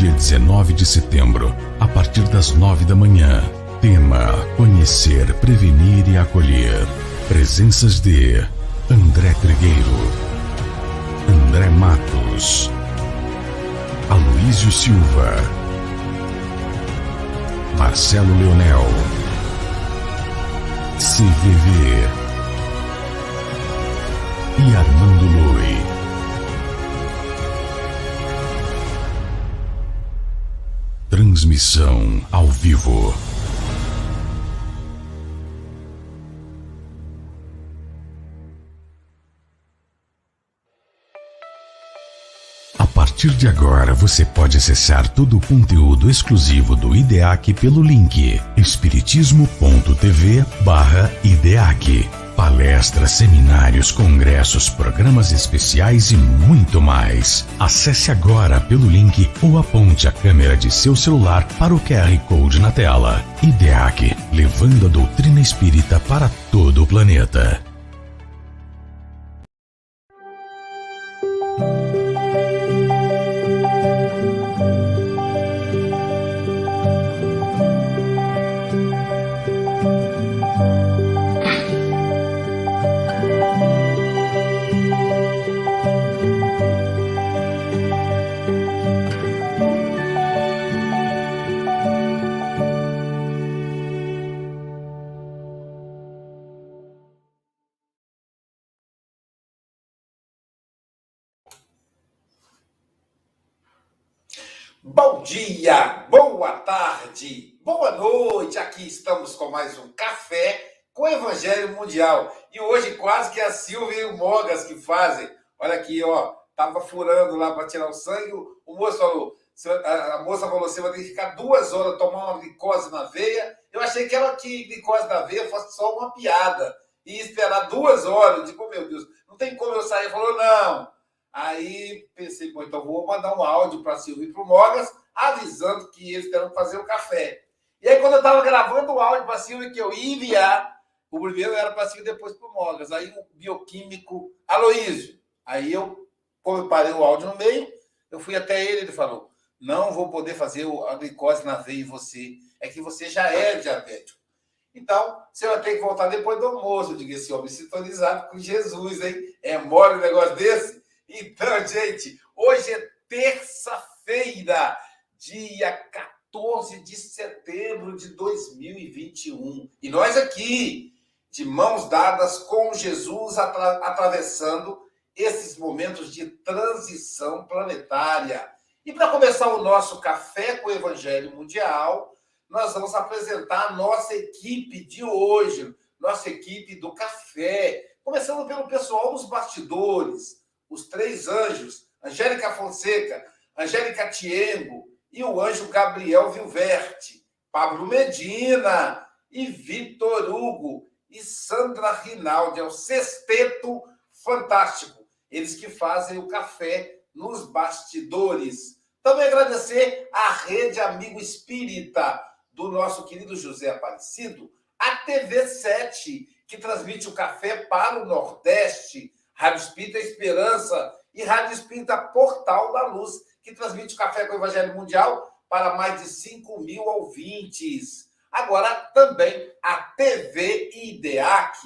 Dia 19 de setembro, a partir das 9 da manhã. Tema: Conhecer, Prevenir e Acolher. Presenças de André Trigueiro, André Matos, Aloísio Silva, Marcelo Leonel, CVV e Armando Lui. Transmissão ao vivo. A partir de agora, você pode acessar todo o conteúdo exclusivo do IDEAC pelo link espiritismo.tv barra IDEAC. Palestras, seminários, congressos, programas especiais e muito mais. Acesse agora pelo link ou aponte a câmera de seu celular para o QR Code na tela. IDEAC, levando a doutrina espírita para todo o planeta. Dia, boa tarde, boa noite. Aqui estamos com mais um café com o Evangelho Mundial. E hoje quase que a Silvia e o Mogas que fazem. Olha aqui, ó, tava furando lá para tirar o sangue. O moço falou, a moça falou, você vai ter que ficar duas horas tomar uma glicose na veia. Eu achei que ela que glicose na veia fosse só uma piada. E esperar duas horas. Eu digo, meu Deus, não tem como eu sair. Falou, não. Aí pensei, bom, então vou mandar um áudio para Silvio e para o Mogas, avisando que eles terão fazer o café. E aí, quando eu estava gravando o áudio para Silvio que eu ia enviar, o primeiro era para Silvio depois para o Mogas. Aí o bioquímico Aloísio. Aí eu, como eu parei o áudio no meio, eu fui até ele, ele falou: não vou poder fazer a glicose na veia em você. É que você já é diabético. Então, você vai ter que voltar depois do almoço. Eu digo, esse homem sintonizado com Jesus, hein? É mole um negócio desse? Então, gente, hoje é terça-feira, dia 14 de setembro de 2021. E nós aqui, de mãos dadas com Jesus, atra atravessando esses momentos de transição planetária. E para começar o nosso Café com o Evangelho Mundial, nós vamos apresentar a nossa equipe de hoje, nossa equipe do café, começando pelo pessoal dos bastidores os três anjos, Angélica Fonseca, Angélica Tiengo e o anjo Gabriel Vilverte, Pablo Medina e Vitor Hugo e Sandra Rinaldi, é o sexteto fantástico. Eles que fazem o café nos bastidores. Também agradecer à Rede Amigo Espírita do nosso querido José Aparecido, a TV7, que transmite o café para o Nordeste, Rádio Espírita Esperança e Rádio Espírita Portal da Luz, que transmite o Café com o Evangelho Mundial para mais de 5 mil ouvintes. Agora também a TV IDEAC,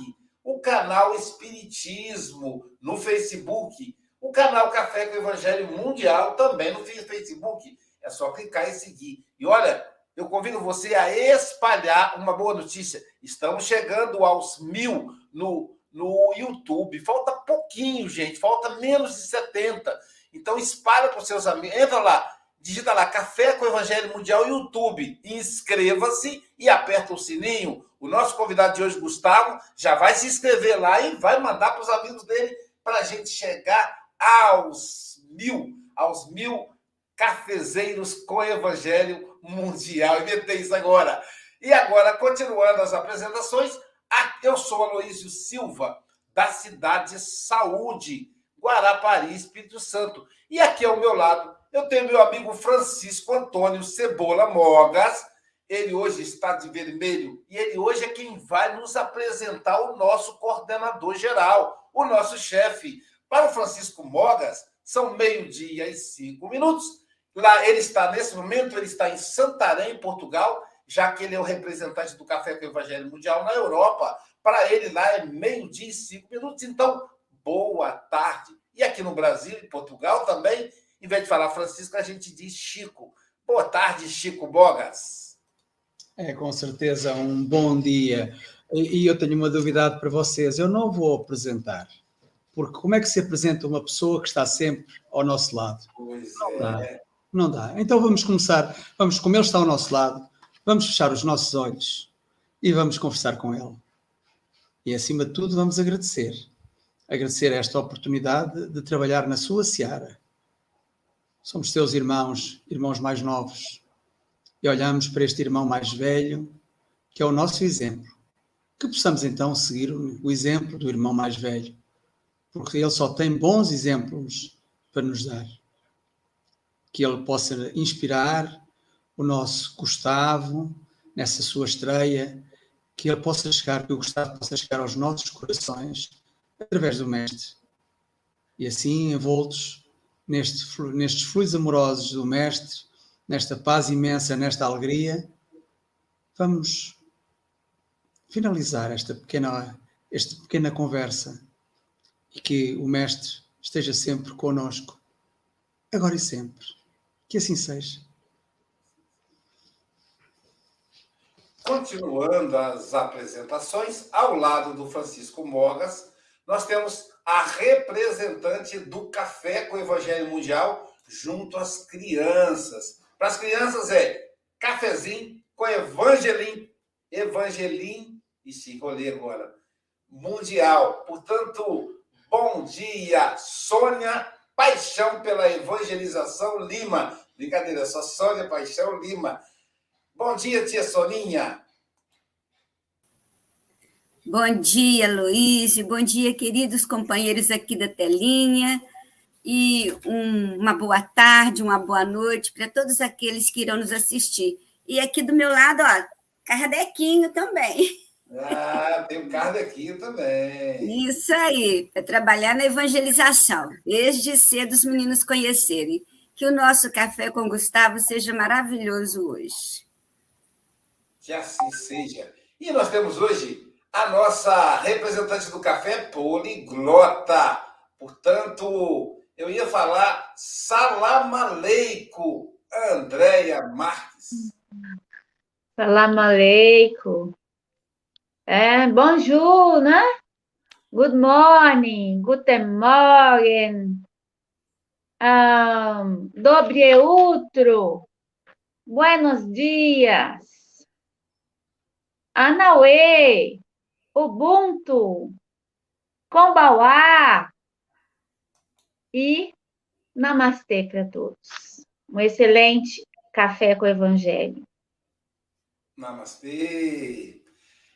o canal Espiritismo no Facebook, o canal Café com o Evangelho Mundial também no Facebook. É só clicar e seguir. E olha, eu convido você a espalhar uma boa notícia. Estamos chegando aos mil no no YouTube. Falta pouquinho, gente. Falta menos de 70. Então, espalha para os seus amigos. Entra lá, digita lá Café com Evangelho Mundial YouTube. Inscreva-se e aperta o sininho. O nosso convidado de hoje, Gustavo, já vai se inscrever lá e vai mandar para os amigos dele para a gente chegar aos mil, aos mil cafezeiros com Evangelho Mundial. Inventei isso agora. E agora, continuando as apresentações, eu sou Aloísio Silva, da cidade Saúde, Guarapari, Espírito Santo. E aqui ao meu lado, eu tenho meu amigo Francisco Antônio Cebola Mogas. Ele hoje está de vermelho e ele hoje é quem vai nos apresentar o nosso coordenador geral, o nosso chefe. Para o Francisco Mogas, são meio-dia e cinco minutos. Lá ele está, nesse momento, ele está em Santarém, Portugal, já que ele é o representante do Café com o Evangelho Mundial na Europa. Para ele lá é meio-dia e cinco minutos. Então, boa tarde. E aqui no Brasil e Portugal também, em vez de falar Francisco, a gente diz Chico. Boa tarde, Chico Bogas. É, com certeza, um bom dia. E eu tenho uma novidade para vocês. Eu não vou apresentar, porque como é que se apresenta uma pessoa que está sempre ao nosso lado? Pois não é. Dá. Não dá. Então vamos começar. Vamos, como ele está ao nosso lado, vamos fechar os nossos olhos e vamos conversar com ele. E acima de tudo, vamos agradecer. Agradecer esta oportunidade de trabalhar na sua seara somos teus irmãos, irmãos mais novos, e olhamos para este irmão mais velho, que é o nosso exemplo. Que possamos então seguir o exemplo do irmão mais velho, porque ele só tem bons exemplos para nos dar. Que ele possa inspirar o nosso Gustavo nessa sua estreia, que ele possa chegar, que o Gustavo possa chegar aos nossos corações através do Mestre. E assim, envoltos neste, nestes fluidos amorosos do Mestre, nesta paz imensa, nesta alegria, vamos finalizar esta pequena, esta pequena conversa e que o Mestre esteja sempre conosco, agora e sempre. Que assim seja. Continuando as apresentações, ao lado do Francisco Mogas, nós temos a representante do Café com o Evangelho Mundial junto às crianças. Para as crianças é cafezinho com evangelim, evangelim, e se enrolei agora, mundial. Portanto, bom dia, Sônia Paixão pela Evangelização Lima. Brincadeira, só Sônia Paixão Lima. Bom dia, tia Soninha. Bom dia, Luiz. Bom dia, queridos companheiros aqui da telinha. E um, uma boa tarde, uma boa noite para todos aqueles que irão nos assistir. E aqui do meu lado, ó, Cardequinho também. Ah, tem o Cardequinho também. Isso aí, para trabalhar na evangelização, desde cedo os meninos conhecerem. Que o nosso café com Gustavo seja maravilhoso hoje. Que assim seja. E nós temos hoje a nossa representante do café poliglota. Portanto, eu ia falar salam aleikum, Andréia Marques. Salam aleikum. É, bonjour, né? Good morning, guten morgen. Um, dobre utro. Buenos dias. Anauê. Ubuntu, Kombauá e Namastê para todos. Um excelente café com o Evangelho. Namastê.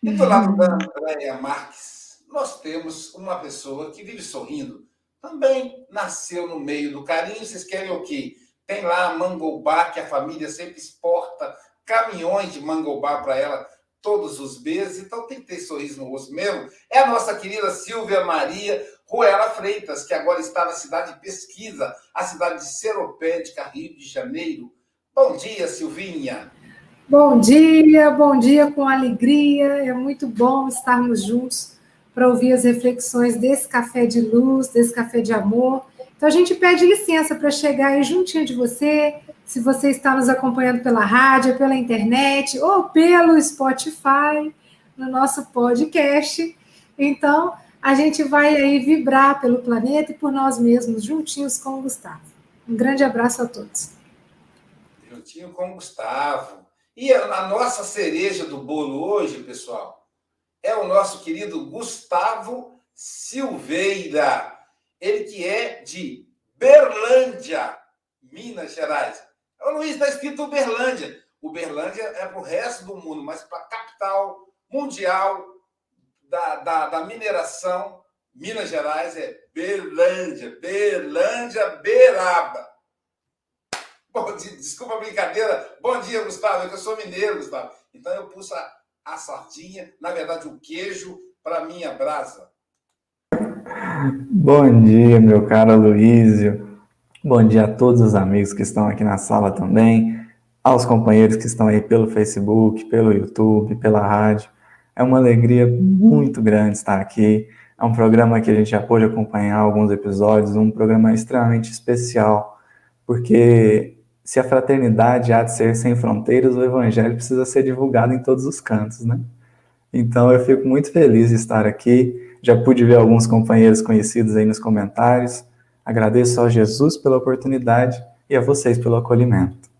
E do lado da Andréia Marques, nós temos uma pessoa que vive sorrindo. Também nasceu no meio do carinho. Vocês querem o quê? Tem lá a mangobá, que a família sempre exporta caminhões de mangobá para ela todos os meses, então tem que ter sorriso no rosto mesmo. É a nossa querida Silvia Maria Ruela Freitas, que agora está na cidade de Pesquisa, a cidade de Seropédica, Rio de Janeiro. Bom dia, Silvinha. Bom dia, bom dia com alegria. É muito bom estarmos juntos para ouvir as reflexões desse café de luz, desse café de amor. Então a gente pede licença para chegar aí juntinho de você, se você está nos acompanhando pela rádio, pela internet ou pelo Spotify, no nosso podcast. Então, a gente vai aí vibrar pelo planeta e por nós mesmos, juntinhos com o Gustavo. Um grande abraço a todos. Juntinho com o Gustavo. E a nossa cereja do bolo hoje, pessoal, é o nosso querido Gustavo Silveira. Ele que é de Berlândia, Minas Gerais. O Luiz está escrito Uberlândia. Uberlândia é para o resto do mundo, mas para a capital mundial da, da, da, mineração, Minas Gerais, é Berlândia. Berlândia, Beraba. Bom dia, desculpa a brincadeira. Bom dia, Gustavo. É eu sou mineiro, Gustavo. Então eu pus a, a sardinha, na verdade o queijo, para minha brasa. Bom dia, meu caro Luísio. Bom dia a todos os amigos que estão aqui na sala também, aos companheiros que estão aí pelo Facebook, pelo YouTube, pela rádio. É uma alegria muito grande estar aqui. É um programa que a gente já pôde acompanhar alguns episódios, um programa extremamente especial, porque se a fraternidade há de ser sem fronteiras, o evangelho precisa ser divulgado em todos os cantos, né? Então eu fico muito feliz de estar aqui. Já pude ver alguns companheiros conhecidos aí nos comentários. Agradeço ao Jesus pela oportunidade e a vocês pelo acolhimento.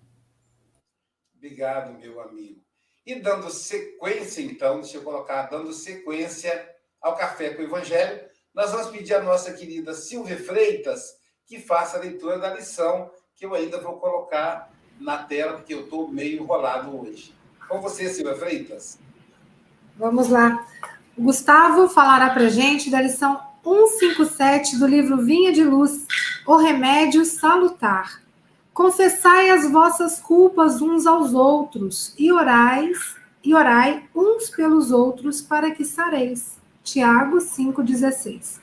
Obrigado, meu amigo. E dando sequência, então, deixa eu colocar, dando sequência ao Café com o Evangelho, nós vamos pedir à nossa querida Silvia Freitas que faça a leitura da lição que eu ainda vou colocar na tela, porque eu estou meio enrolado hoje. Com você, Silvia Freitas. Vamos lá. O Gustavo falará para gente da lição 157 do livro Vinha de Luz, O Remédio Salutar. Confessai as vossas culpas uns aos outros e orais e orai uns pelos outros para que sareis. Tiago 5:16.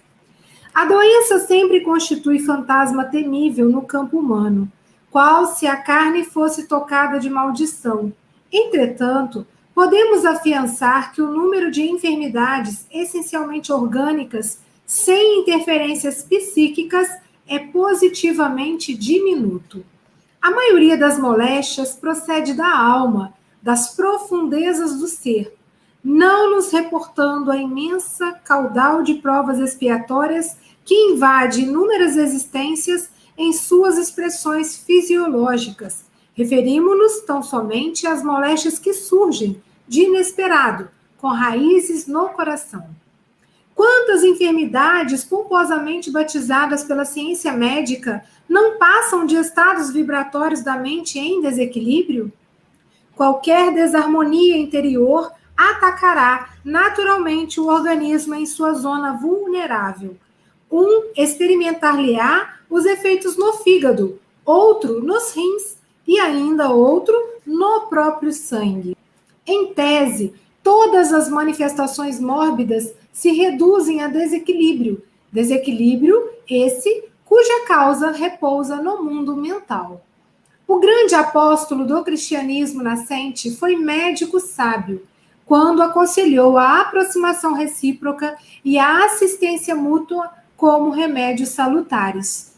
A doença sempre constitui fantasma temível no campo humano, qual se a carne fosse tocada de maldição. Entretanto, podemos afiançar que o número de enfermidades essencialmente orgânicas sem interferências psíquicas, é positivamente diminuto. A maioria das moléstias procede da alma, das profundezas do ser, não nos reportando a imensa caudal de provas expiatórias que invade inúmeras existências em suas expressões fisiológicas. Referimos-nos tão somente às moléstias que surgem de inesperado, com raízes no coração. Quantas enfermidades pomposamente batizadas pela ciência médica não passam de estados vibratórios da mente em desequilíbrio? Qualquer desarmonia interior atacará naturalmente o organismo em sua zona vulnerável. Um experimentar-lhe-á os efeitos no fígado, outro nos rins e ainda outro no próprio sangue. Em tese, todas as manifestações mórbidas se reduzem a desequilíbrio. Desequilíbrio esse cuja causa repousa no mundo mental. O grande apóstolo do cristianismo nascente foi médico sábio, quando aconselhou a aproximação recíproca e a assistência mútua como remédios salutares.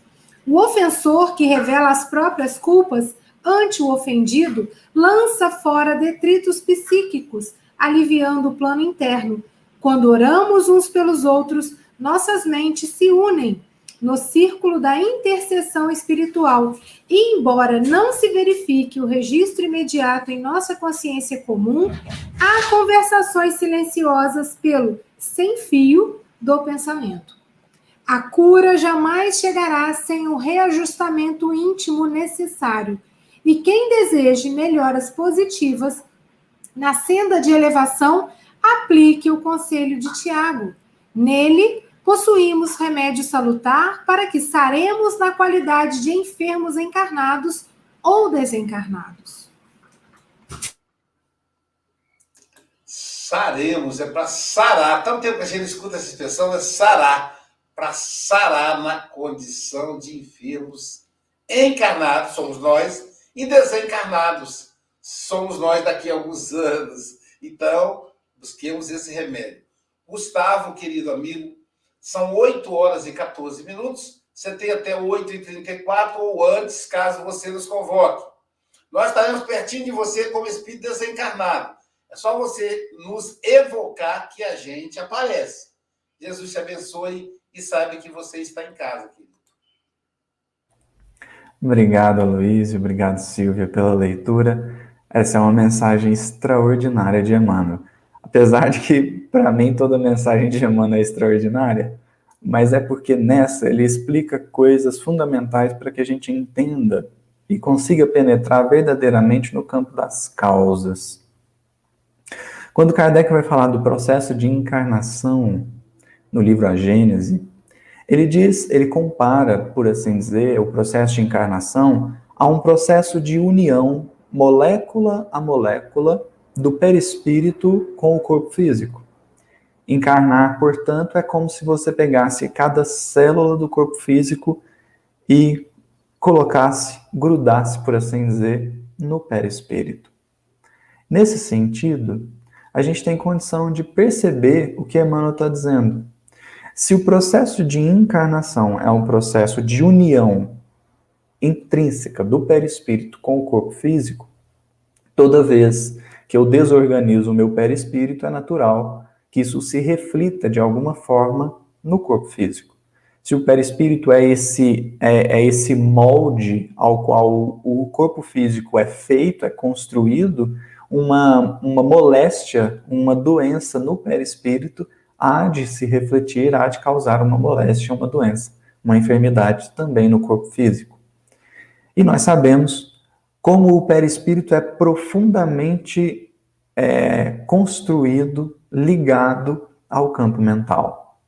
O ofensor que revela as próprias culpas ante o ofendido lança fora detritos psíquicos, aliviando o plano interno, quando oramos uns pelos outros, nossas mentes se unem no círculo da intercessão espiritual. E, embora não se verifique o registro imediato em nossa consciência comum, há conversações silenciosas pelo sem fio do pensamento. A cura jamais chegará sem o reajustamento íntimo necessário. E quem deseje melhoras positivas na senda de elevação aplique o conselho de Tiago. Nele, possuímos remédio salutar para que saremos na qualidade de enfermos encarnados ou desencarnados. Saremos, é para sarar. Tanto tempo que a gente escuta essa expressão, é sarar. Para sarar na condição de enfermos encarnados, somos nós, e desencarnados, somos nós daqui a alguns anos. Então, Busquemos esse remédio. Gustavo, querido amigo, são 8 horas e 14 minutos. Você tem até 8h34 ou antes, caso você nos convoque. Nós estaremos pertinho de você como espírito desencarnado. É só você nos evocar que a gente aparece. Jesus te abençoe e saiba que você está em casa, querido. Obrigado, Aloysio. Obrigado, Silvia, pela leitura. Essa é uma mensagem extraordinária de Emmanuel. Apesar de que, para mim, toda mensagem de Emmanuel é extraordinária, mas é porque nessa ele explica coisas fundamentais para que a gente entenda e consiga penetrar verdadeiramente no campo das causas. Quando Kardec vai falar do processo de encarnação no livro A Gênese, ele diz, ele compara, por assim dizer, o processo de encarnação a um processo de união molécula a molécula do perispírito com o corpo físico. Encarnar, portanto, é como se você pegasse cada célula do corpo físico e colocasse, grudasse, por assim dizer, no perispírito. Nesse sentido, a gente tem condição de perceber o que Emmanuel está dizendo. Se o processo de encarnação é um processo de união intrínseca do perispírito com o corpo físico, toda vez que eu desorganizo o meu perispírito, é natural que isso se reflita de alguma forma no corpo físico. Se o perispírito é esse, é, é esse molde ao qual o corpo físico é feito, é construído, uma, uma moléstia, uma doença no perispírito há de se refletir, há de causar uma moléstia, uma doença, uma enfermidade também no corpo físico. E nós sabemos como o perispírito é profundamente é, construído, ligado ao campo mental.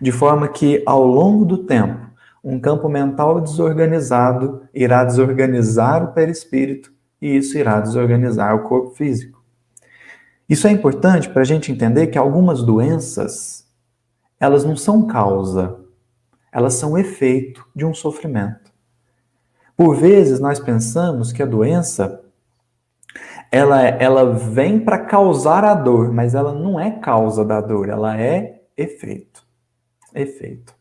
De forma que, ao longo do tempo, um campo mental desorganizado irá desorganizar o perispírito e isso irá desorganizar o corpo físico. Isso é importante para a gente entender que algumas doenças, elas não são causa, elas são efeito de um sofrimento. Por vezes nós pensamos que a doença ela, ela vem para causar a dor, mas ela não é causa da dor, ela é efeito. Efeito.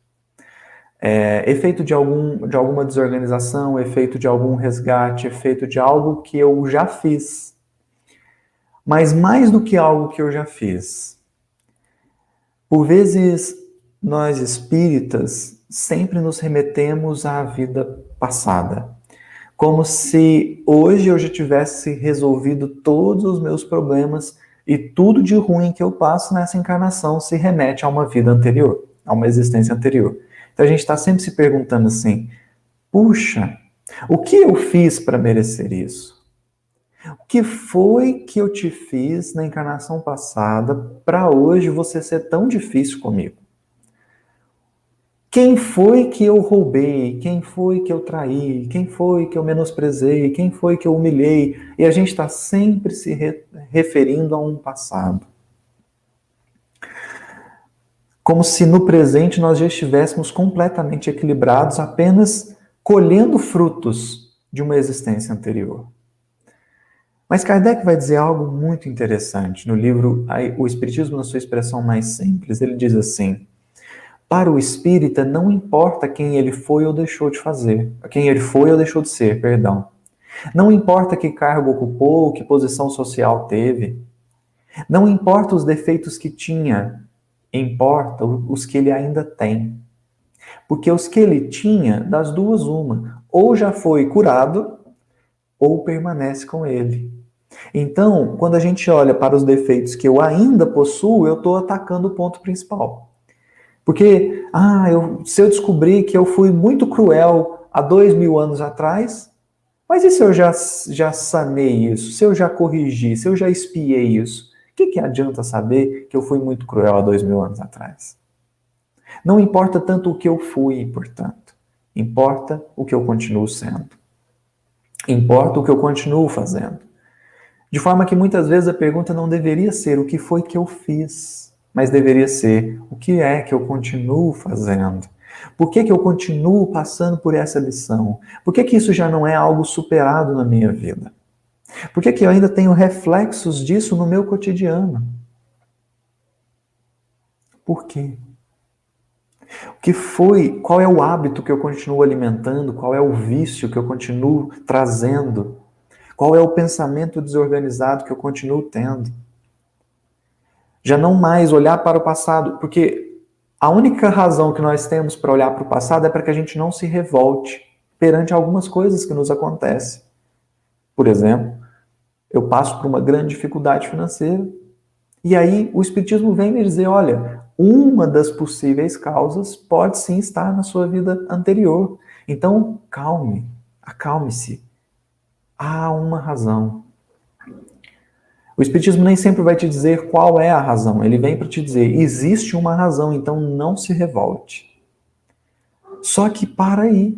É, efeito de, algum, de alguma desorganização, efeito de algum resgate, efeito de algo que eu já fiz. Mas mais do que algo que eu já fiz. Por vezes, nós espíritas sempre nos remetemos à vida passada. Como se hoje eu já tivesse resolvido todos os meus problemas e tudo de ruim que eu passo nessa encarnação se remete a uma vida anterior, a uma existência anterior. Então a gente está sempre se perguntando assim: puxa, o que eu fiz para merecer isso? O que foi que eu te fiz na encarnação passada para hoje você ser tão difícil comigo? Quem foi que eu roubei? Quem foi que eu traí? Quem foi que eu menosprezei? Quem foi que eu humilhei? E a gente está sempre se re referindo a um passado. Como se no presente nós já estivéssemos completamente equilibrados, apenas colhendo frutos de uma existência anterior. Mas Kardec vai dizer algo muito interessante no livro O Espiritismo na sua expressão mais simples. Ele diz assim: para o espírita, não importa quem ele foi ou deixou de fazer, quem ele foi ou deixou de ser, perdão. Não importa que cargo ocupou, que posição social teve. Não importa os defeitos que tinha, importa os que ele ainda tem. Porque os que ele tinha, das duas, uma, ou já foi curado, ou permanece com ele. Então, quando a gente olha para os defeitos que eu ainda possuo, eu estou atacando o ponto principal. Porque, ah, eu, se eu descobrir que eu fui muito cruel há dois mil anos atrás, mas e se eu já, já sanei isso? Se eu já corrigi? Se eu já espiei isso? O que, que adianta saber que eu fui muito cruel há dois mil anos atrás? Não importa tanto o que eu fui, portanto. Importa o que eu continuo sendo. Importa o que eu continuo fazendo. De forma que muitas vezes a pergunta não deveria ser o que foi que eu fiz mas deveria ser o que é que eu continuo fazendo? Por que, que eu continuo passando por essa lição? Por que, que isso já não é algo superado na minha vida? Por que, que eu ainda tenho reflexos disso no meu cotidiano? Por quê? O que foi, qual é o hábito que eu continuo alimentando, qual é o vício que eu continuo trazendo, qual é o pensamento desorganizado que eu continuo tendo? Já não mais olhar para o passado, porque a única razão que nós temos para olhar para o passado é para que a gente não se revolte perante algumas coisas que nos acontecem. Por exemplo, eu passo por uma grande dificuldade financeira e aí o Espiritismo vem me dizer: olha, uma das possíveis causas pode sim estar na sua vida anterior. Então, calme, acalme-se. Há uma razão. O Espiritismo nem sempre vai te dizer qual é a razão, ele vem para te dizer: existe uma razão, então não se revolte. Só que para aí.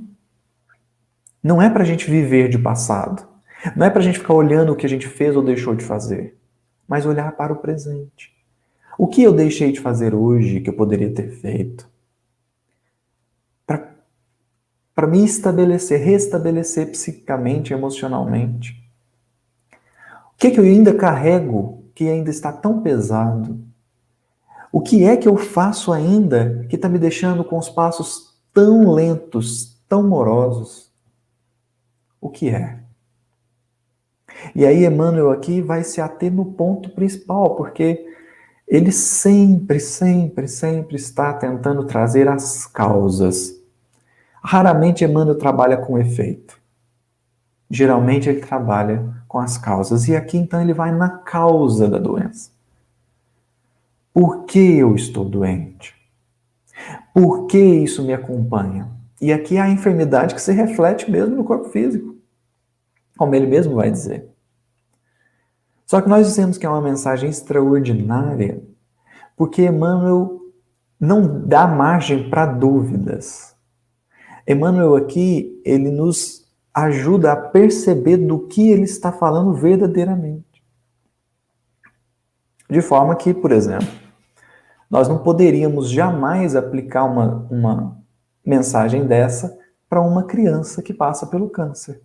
Não é para a gente viver de passado. Não é para a gente ficar olhando o que a gente fez ou deixou de fazer, mas olhar para o presente. O que eu deixei de fazer hoje que eu poderia ter feito? para me estabelecer, restabelecer psicicamente, emocionalmente. Que, que eu ainda carrego que ainda está tão pesado? O que é que eu faço ainda que está me deixando com os passos tão lentos, tão morosos? O que é? E aí Emmanuel aqui vai se ater no ponto principal, porque ele sempre, sempre, sempre está tentando trazer as causas. Raramente Emmanuel trabalha com efeito. Geralmente ele trabalha com as causas. E aqui então ele vai na causa da doença. Por que eu estou doente? Por que isso me acompanha? E aqui há a enfermidade que se reflete mesmo no corpo físico, como ele mesmo vai dizer. Só que nós dizemos que é uma mensagem extraordinária, porque Emmanuel não dá margem para dúvidas. Emmanuel aqui, ele nos ajuda a perceber do que ele está falando verdadeiramente. De forma que, por exemplo, nós não poderíamos jamais aplicar uma, uma mensagem dessa para uma criança que passa pelo câncer.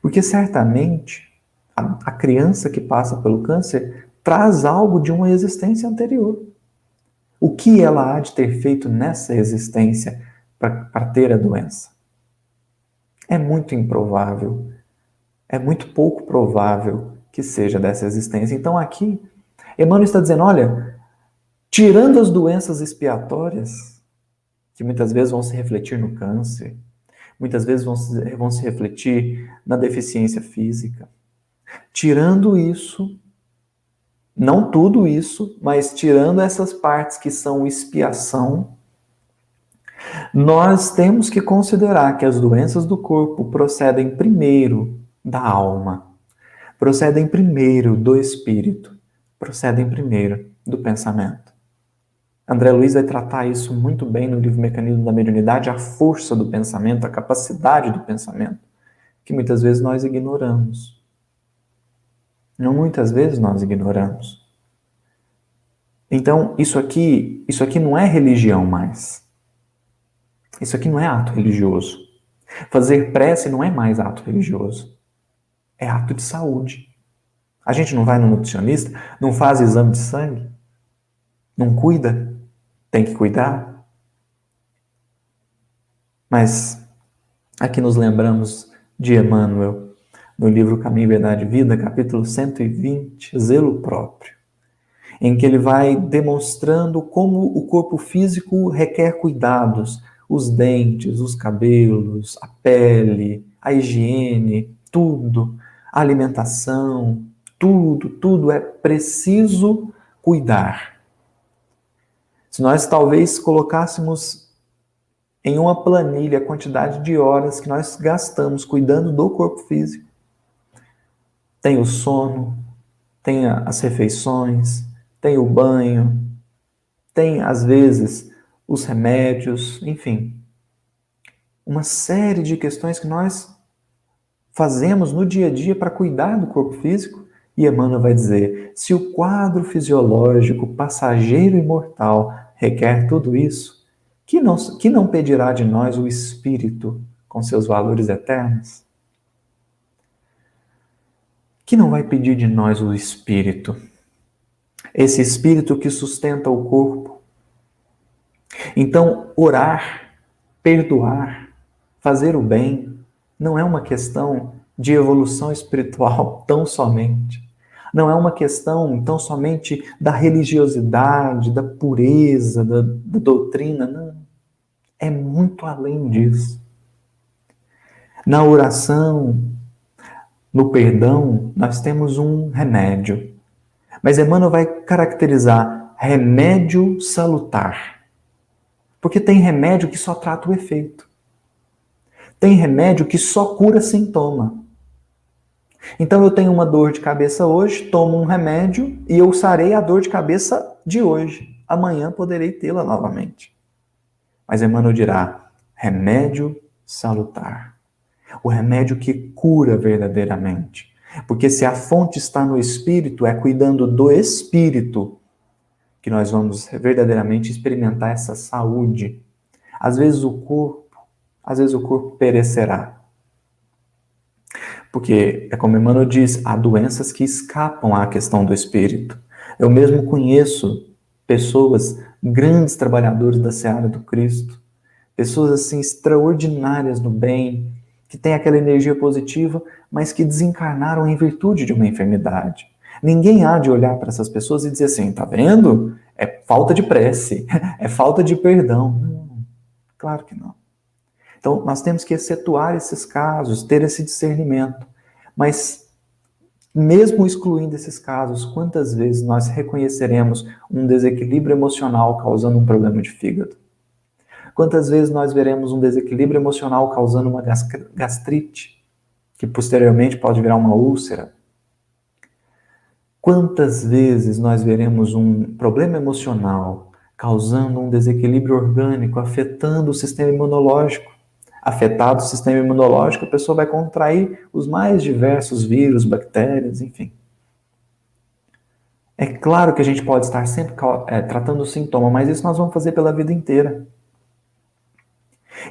Porque certamente a, a criança que passa pelo câncer traz algo de uma existência anterior. O que ela há de ter feito nessa existência para ter a doença? É muito improvável, é muito pouco provável que seja dessa existência. Então aqui, Emmanuel está dizendo: olha, tirando as doenças expiatórias, que muitas vezes vão se refletir no câncer, muitas vezes vão se, vão se refletir na deficiência física, tirando isso, não tudo isso, mas tirando essas partes que são expiação, nós temos que considerar que as doenças do corpo procedem primeiro da alma, procedem primeiro do espírito, procedem primeiro do pensamento. André Luiz vai tratar isso muito bem no livro Mecanismo da Mediunidade, a força do pensamento, a capacidade do pensamento, que muitas vezes nós ignoramos. Não muitas vezes nós ignoramos. Então, isso aqui, isso aqui não é religião mais. Isso aqui não é ato religioso. Fazer prece não é mais ato religioso. É ato de saúde. A gente não vai no nutricionista, não faz exame de sangue, não cuida, tem que cuidar. Mas aqui nos lembramos de Emmanuel, no livro Caminho, Verdade e Vida, capítulo 120, Zelo Próprio, em que ele vai demonstrando como o corpo físico requer cuidados os dentes, os cabelos, a pele, a higiene, tudo, a alimentação, tudo, tudo é preciso cuidar. Se nós talvez colocássemos em uma planilha a quantidade de horas que nós gastamos cuidando do corpo físico, tem o sono, tem as refeições, tem o banho, tem às vezes os remédios, enfim. Uma série de questões que nós fazemos no dia a dia para cuidar do corpo físico. E Emmanuel vai dizer: se o quadro fisiológico, passageiro e mortal requer tudo isso, que não, que não pedirá de nós o espírito com seus valores eternos? Que não vai pedir de nós o espírito? Esse espírito que sustenta o corpo, então, orar, perdoar, fazer o bem, não é uma questão de evolução espiritual tão somente. Não é uma questão tão somente da religiosidade, da pureza, da, da doutrina, não. É muito além disso. Na oração, no perdão, nós temos um remédio. Mas Emmanuel vai caracterizar remédio salutar. Porque tem remédio que só trata o efeito. Tem remédio que só cura sintoma. Então eu tenho uma dor de cabeça hoje, tomo um remédio e eu sarei a dor de cabeça de hoje. Amanhã poderei tê-la novamente. Mas Emmanuel dirá: remédio salutar. O remédio que cura verdadeiramente. Porque se a fonte está no espírito, é cuidando do espírito que nós vamos verdadeiramente experimentar essa saúde. Às vezes o corpo, às vezes o corpo perecerá. Porque, é como Emmanuel diz, há doenças que escapam à questão do espírito. Eu mesmo conheço pessoas, grandes trabalhadores da seara do Cristo, pessoas assim extraordinárias no bem, que têm aquela energia positiva, mas que desencarnaram em virtude de uma enfermidade. Ninguém há de olhar para essas pessoas e dizer assim, tá vendo? É falta de prece, é falta de perdão. Não, claro que não. Então, nós temos que excetuar esses casos, ter esse discernimento. Mas, mesmo excluindo esses casos, quantas vezes nós reconheceremos um desequilíbrio emocional causando um problema de fígado? Quantas vezes nós veremos um desequilíbrio emocional causando uma gastrite, que posteriormente pode virar uma úlcera? Quantas vezes nós veremos um problema emocional causando um desequilíbrio orgânico, afetando o sistema imunológico? afetado o sistema imunológico, a pessoa vai contrair os mais diversos vírus, bactérias, enfim. É claro que a gente pode estar sempre é, tratando o sintoma, mas isso nós vamos fazer pela vida inteira.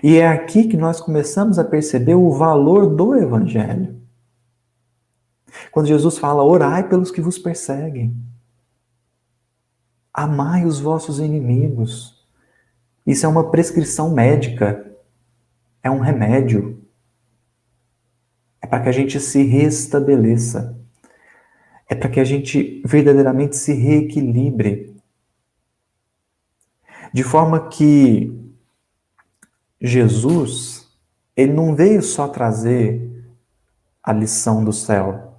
E é aqui que nós começamos a perceber o valor do Evangelho. Quando Jesus fala, orai pelos que vos perseguem, amai os vossos inimigos. Isso é uma prescrição médica é um remédio. É para que a gente se restabeleça. É para que a gente verdadeiramente se reequilibre. De forma que Jesus, ele não veio só trazer a lição do céu.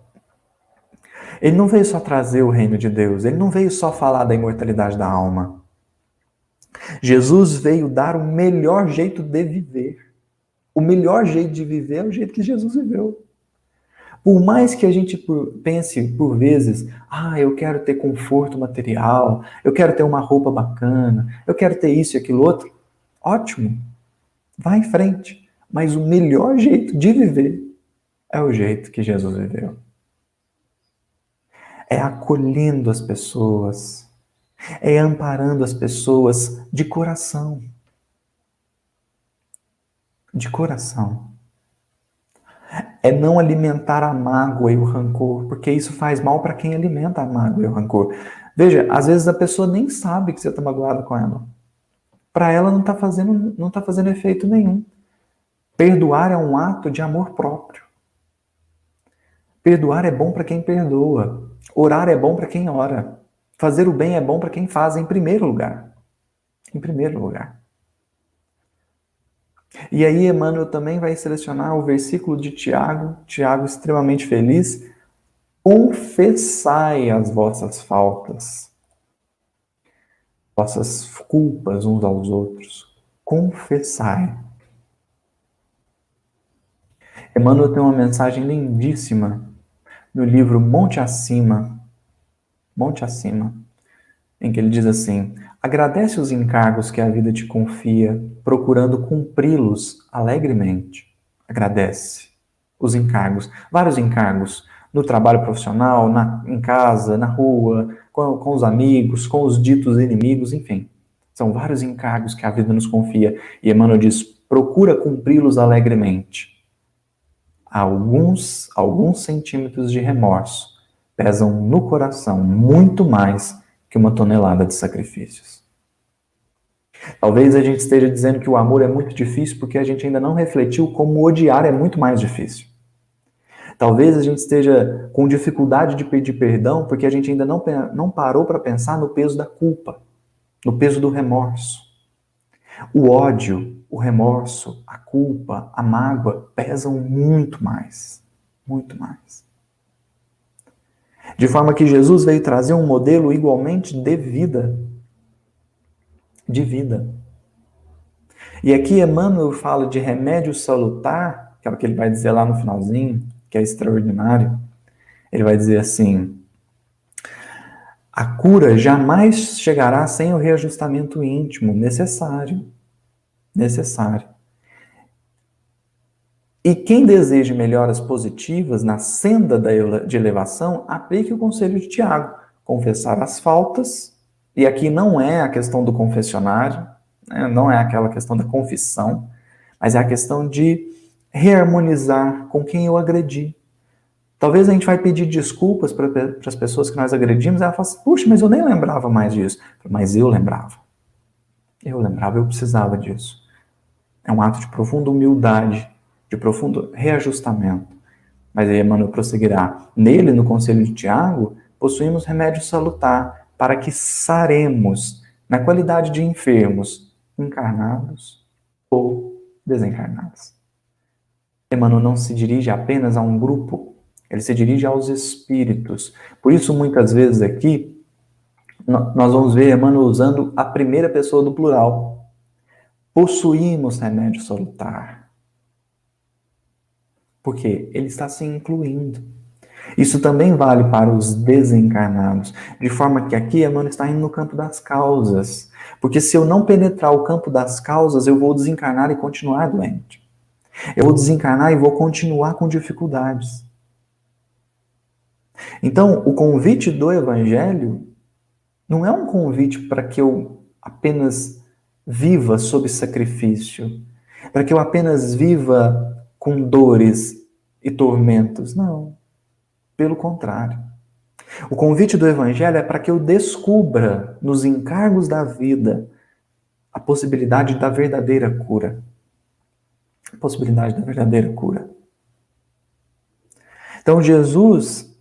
Ele não veio só trazer o reino de Deus, ele não veio só falar da imortalidade da alma. Jesus veio dar o melhor jeito de viver. O melhor jeito de viver é o jeito que Jesus viveu. Por mais que a gente pense por vezes, ah, eu quero ter conforto material, eu quero ter uma roupa bacana, eu quero ter isso e aquilo outro, ótimo, vá em frente. Mas o melhor jeito de viver é o jeito que Jesus viveu. É acolhendo as pessoas, é amparando as pessoas de coração de coração. É não alimentar a mágoa e o rancor, porque isso faz mal para quem alimenta a mágoa e o rancor. Veja, às vezes a pessoa nem sabe que você está magoado com ela. Para ela não está fazendo, não tá fazendo efeito nenhum. Perdoar é um ato de amor próprio. Perdoar é bom para quem perdoa. Orar é bom para quem ora. Fazer o bem é bom para quem faz em primeiro lugar. Em primeiro lugar. E aí Emmanuel também vai selecionar o versículo de Tiago, Tiago extremamente feliz, confessai as vossas faltas, vossas culpas uns aos outros, confessai. Emmanuel tem uma mensagem lindíssima no livro Monte Acima, Monte Acima, em que ele diz assim: Agradece os encargos que a vida te confia, procurando cumpri-los alegremente. Agradece os encargos, vários encargos, no trabalho profissional, na, em casa, na rua, com, com os amigos, com os ditos inimigos, enfim. São vários encargos que a vida nos confia. E Emmanuel diz: procura cumpri-los alegremente. Alguns, alguns centímetros de remorso pesam no coração muito mais que uma tonelada de sacrifícios. Talvez a gente esteja dizendo que o amor é muito difícil porque a gente ainda não refletiu como odiar é muito mais difícil. Talvez a gente esteja com dificuldade de pedir perdão porque a gente ainda não, não parou para pensar no peso da culpa, no peso do remorso. O ódio, o remorso, a culpa, a mágoa pesam muito mais. Muito mais. De forma que Jesus veio trazer um modelo igualmente de vida. De vida. E aqui Emmanuel fala de remédio salutar, que é o que ele vai dizer lá no finalzinho, que é extraordinário. Ele vai dizer assim: a cura jamais chegará sem o reajustamento íntimo necessário. Necessário. E quem deseja melhoras positivas na senda de elevação, aplique o conselho de Tiago: confessar as faltas, e aqui não é a questão do confessionário, né, não é aquela questão da confissão, mas é a questão de reharmonizar com quem eu agredi. Talvez a gente vai pedir desculpas para as pessoas que nós agredimos, e ela fala assim, puxa, mas eu nem lembrava mais disso. Mas eu lembrava. Eu lembrava, eu precisava disso. É um ato de profunda humildade, de profundo reajustamento. Mas aí Emmanuel prosseguirá. Nele, no Conselho de Tiago, possuímos remédio salutar para que saremos na qualidade de enfermos, encarnados ou desencarnados. Emmanuel não se dirige apenas a um grupo, ele se dirige aos espíritos. Por isso, muitas vezes aqui, nós vamos ver Emmanuel usando a primeira pessoa do plural. Possuímos remédio salutar porque ele está se incluindo. Isso também vale para os desencarnados, de forma que aqui Emmanuel está indo no campo das causas. Porque se eu não penetrar o campo das causas, eu vou desencarnar e continuar doente. Eu vou desencarnar e vou continuar com dificuldades. Então, o convite do Evangelho não é um convite para que eu apenas viva sob sacrifício, para que eu apenas viva com dores e tormentos. Não. Pelo contrário. O convite do Evangelho é para que eu descubra nos encargos da vida a possibilidade da verdadeira cura. A possibilidade da verdadeira cura. Então, Jesus,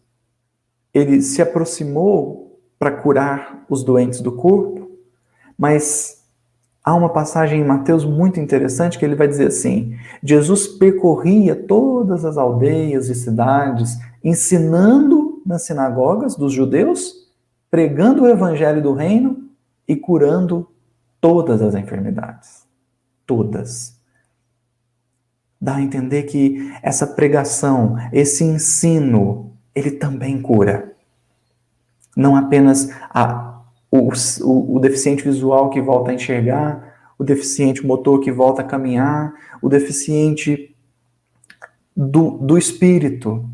ele se aproximou para curar os doentes do corpo, mas Há uma passagem em Mateus muito interessante que ele vai dizer assim: Jesus percorria todas as aldeias e cidades, ensinando nas sinagogas dos judeus, pregando o evangelho do reino e curando todas as enfermidades. Todas. Dá a entender que essa pregação, esse ensino, ele também cura. Não apenas a o, o, o deficiente visual que volta a enxergar, o deficiente motor que volta a caminhar, o deficiente do, do espírito,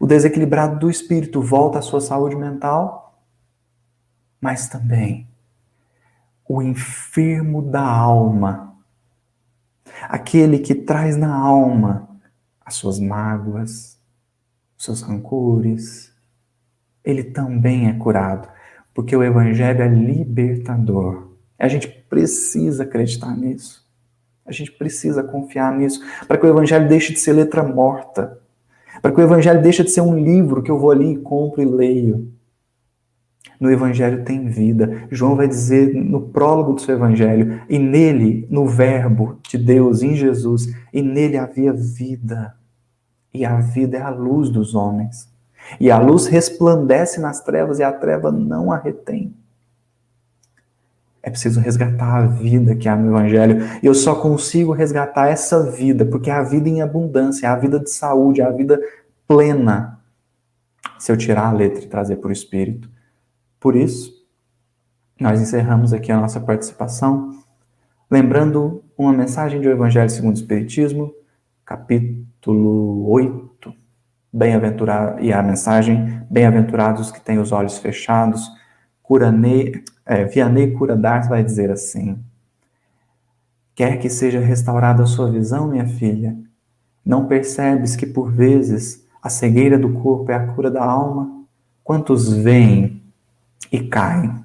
o desequilibrado do espírito volta à sua saúde mental, mas também o enfermo da alma, aquele que traz na alma as suas mágoas, os seus rancores, ele também é curado porque o Evangelho é libertador. A gente precisa acreditar nisso. A gente precisa confiar nisso, para que o Evangelho deixe de ser letra morta, para que o Evangelho deixe de ser um livro que eu vou ali e compro e leio. No Evangelho tem vida. João vai dizer no prólogo do seu Evangelho, e nele, no Verbo de Deus, em Jesus, e nele havia vida. E a vida é a luz dos homens. E a luz resplandece nas trevas e a treva não a retém. É preciso resgatar a vida que há no Evangelho. E eu só consigo resgatar essa vida, porque é a vida em abundância, é a vida de saúde, é a vida plena, se eu tirar a letra e trazer para o Espírito. Por isso, nós encerramos aqui a nossa participação, lembrando uma mensagem do Evangelho segundo o Espiritismo, capítulo 8 bem-aventurado e a mensagem bem-aventurados que têm os olhos fechados. Curane, é, Vianney Cura d'Ars vai dizer assim: Quer que seja restaurada a sua visão, minha filha? Não percebes que por vezes a cegueira do corpo é a cura da alma? Quantos veem e caem?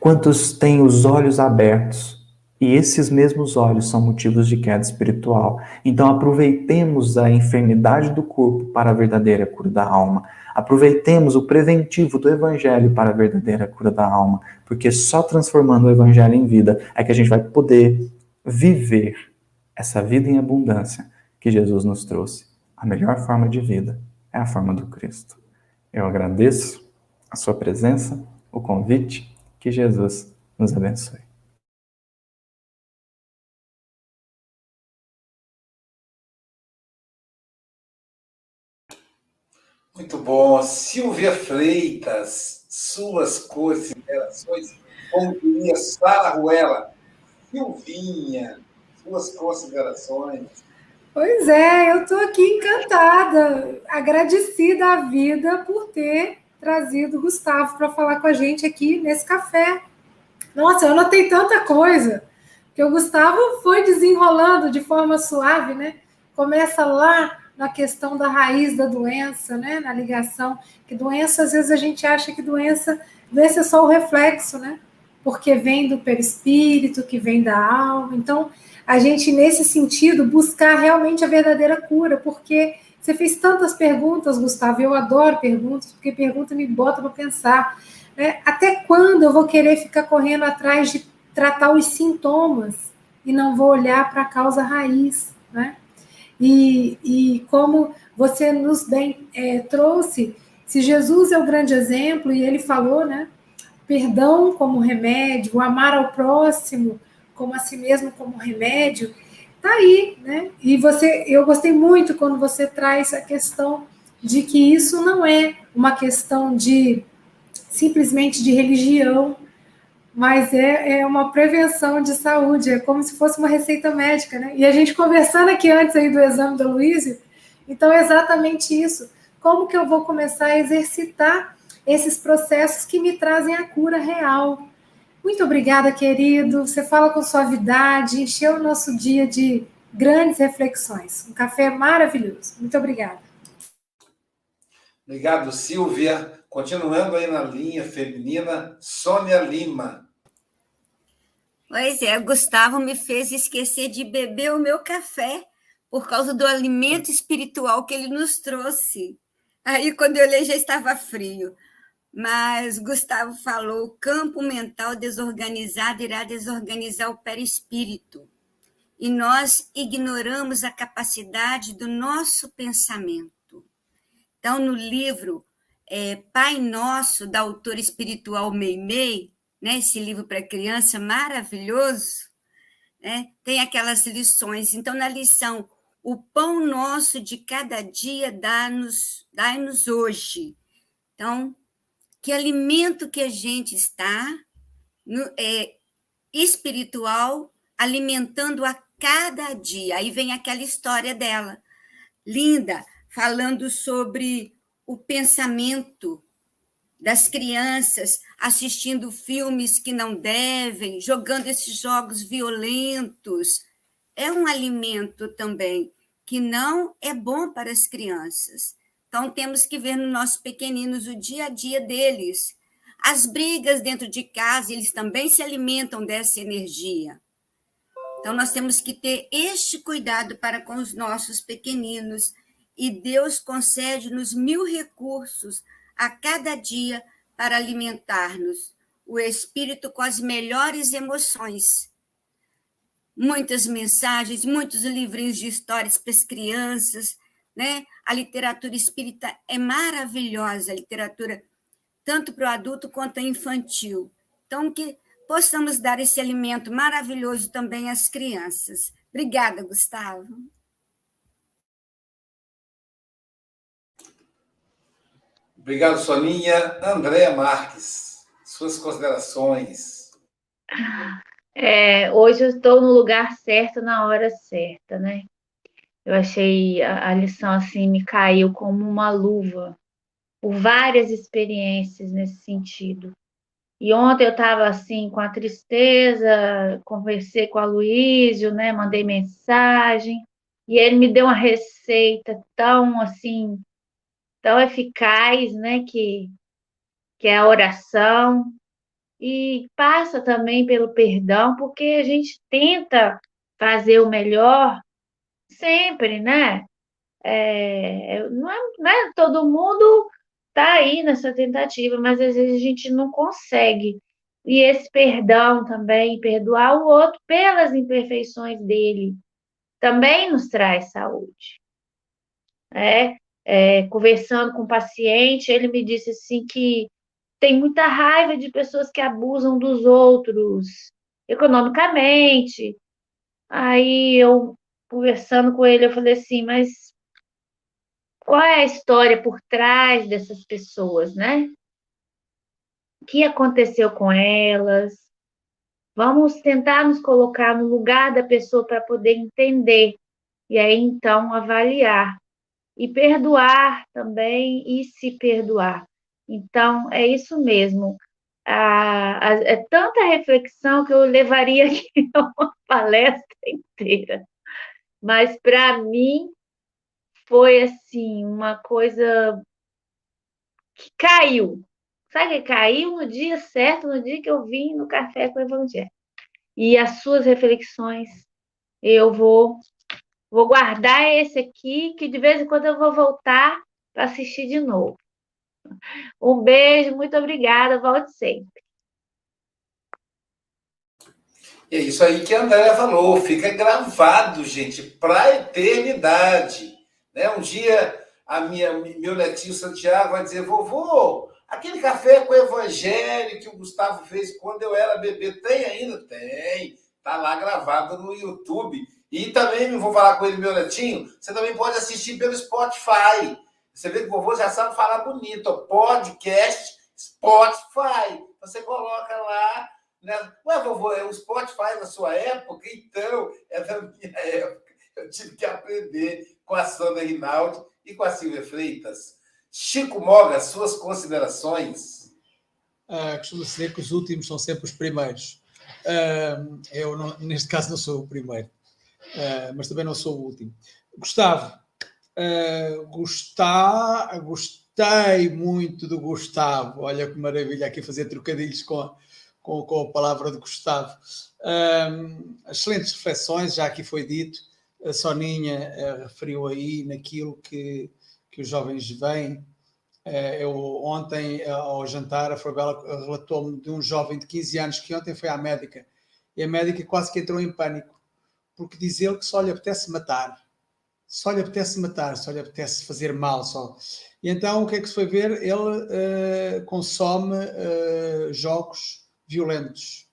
Quantos têm os olhos abertos e esses mesmos olhos são motivos de queda espiritual. Então aproveitemos a enfermidade do corpo para a verdadeira cura da alma. Aproveitemos o preventivo do evangelho para a verdadeira cura da alma, porque só transformando o evangelho em vida é que a gente vai poder viver essa vida em abundância que Jesus nos trouxe. A melhor forma de vida é a forma do Cristo. Eu agradeço a sua presença, o convite, que Jesus nos abençoe. Muito bom. Silvia Freitas, suas considerações. Como diria Sara Ruela. Silvinha, suas considerações. Pois é, eu estou aqui encantada, agradecida à vida por ter trazido o Gustavo para falar com a gente aqui nesse café. Nossa, eu anotei tanta coisa que o Gustavo foi desenrolando de forma suave, né? Começa lá na questão da raiz da doença, né? Na ligação, que doença, às vezes a gente acha que doença, doença é só o reflexo, né? Porque vem do perispírito, que vem da alma. Então, a gente, nesse sentido, buscar realmente a verdadeira cura, porque você fez tantas perguntas, Gustavo, eu adoro perguntas, porque pergunta me bota para pensar. Né? Até quando eu vou querer ficar correndo atrás de tratar os sintomas e não vou olhar para a causa raiz? Né? E, e como você nos bem é, trouxe, se Jesus é o grande exemplo, e ele falou, né? Perdão como remédio, amar ao próximo como a si mesmo como remédio, tá aí, né? E você, eu gostei muito quando você traz a questão de que isso não é uma questão de simplesmente de religião, mas é, é uma prevenção de saúde, é como se fosse uma receita médica, né? E a gente conversando aqui antes aí do exame da Luísa, então é exatamente isso. Como que eu vou começar a exercitar esses processos que me trazem a cura real? Muito obrigada, querido. Você fala com suavidade, encheu o nosso dia de grandes reflexões. Um café maravilhoso. Muito obrigada. Obrigado, Silvia. Continuando aí na linha feminina, Sônia Lima. Pois é, Gustavo me fez esquecer de beber o meu café por causa do alimento espiritual que ele nos trouxe. Aí, quando eu olhei, já estava frio. Mas Gustavo falou: o campo mental desorganizado irá desorganizar o perispírito. E nós ignoramos a capacidade do nosso pensamento. Então, no livro é, Pai Nosso, da autora espiritual Meimei, né? Esse livro para criança maravilhoso, né? Tem aquelas lições. Então, na lição, o pão nosso de cada dia dá-nos dá-nos hoje. Então, que alimento que a gente está no, é, espiritual alimentando a cada dia. Aí vem aquela história dela, linda, falando sobre o pensamento das crianças assistindo filmes que não devem, jogando esses jogos violentos. É um alimento também que não é bom para as crianças. Então, temos que ver nos nossos pequeninos o dia a dia deles. As brigas dentro de casa, eles também se alimentam dessa energia. Então, nós temos que ter este cuidado para com os nossos pequeninos. E Deus concede-nos mil recursos a cada dia para alimentar-nos o espírito com as melhores emoções. Muitas mensagens, muitos livrinhos de histórias para as crianças, né? A literatura espírita é maravilhosa, a literatura tanto para o adulto quanto infantil. Então, que possamos dar esse alimento maravilhoso também às crianças. Obrigada, Gustavo. Obrigado, Soninha. Andréa Marques, suas considerações. É, hoje eu estou no lugar certo, na hora certa, né? Eu achei a, a lição assim, me caiu como uma luva, por várias experiências nesse sentido. E ontem eu estava assim com a tristeza, conversei com a Luísio, né? Mandei mensagem e ele me deu uma receita tão assim tão eficaz, né, que, que é a oração, e passa também pelo perdão, porque a gente tenta fazer o melhor sempre, né? É, não, é, não é todo mundo tá aí nessa tentativa, mas às vezes a gente não consegue. E esse perdão também, perdoar o outro pelas imperfeições dele, também nos traz saúde. É, é, conversando com o paciente, ele me disse assim que tem muita raiva de pessoas que abusam dos outros economicamente. Aí eu conversando com ele, eu falei assim, mas qual é a história por trás dessas pessoas, né? O que aconteceu com elas? Vamos tentar nos colocar no lugar da pessoa para poder entender e aí então avaliar e perdoar também e se perdoar. Então, é isso mesmo. a, é tanta reflexão que eu levaria aqui uma palestra inteira. Mas para mim foi assim uma coisa que caiu. Sabe, caiu no dia certo, no dia que eu vim no café com o Evangelho. E as suas reflexões, eu vou vou guardar esse aqui, que de vez em quando eu vou voltar para assistir de novo. Um beijo, muito obrigada, volte sempre. É isso aí que a Andréa falou, fica gravado, gente, para a eternidade. Né? Um dia a minha, meu netinho Santiago vai dizer, vovô, aquele café com evangelho que o Gustavo fez quando eu era bebê, tem ainda? Tem. Tá lá gravado no YouTube. E também, vou falar com ele, meu netinho, você também pode assistir pelo Spotify. Você vê que o vovô já sabe falar bonito. Podcast Spotify. Você coloca lá. Né? Ué, vovô, é o Spotify da sua época? Então, é da minha época. Eu tive que aprender com a Sandra Rinaldi e com a Silvia Freitas. Chico Moga, suas considerações? Ah, costumo dizer que os últimos são sempre os primeiros. Ah, eu, não, neste caso, não sou o primeiro, ah, mas também não sou o último. Gustavo, uh, gostar, gostei muito do Gustavo. Olha que maravilha aqui fazer trocadilhos com a, com, com a palavra de Gustavo. excelentes reflexões, já aqui foi dito a Soninha uh, referiu aí naquilo que, que os jovens veem. Uh, eu ontem, uh, ao jantar, a Fabela relatou-me de um jovem de 15 anos que ontem foi à médica e a médica quase que entrou em pânico, porque diz ele que só lhe apetece matar. Só lhe apetece matar, só lhe apetece fazer mal. Só. E então o que é que se foi ver? Ele consome jogos violentos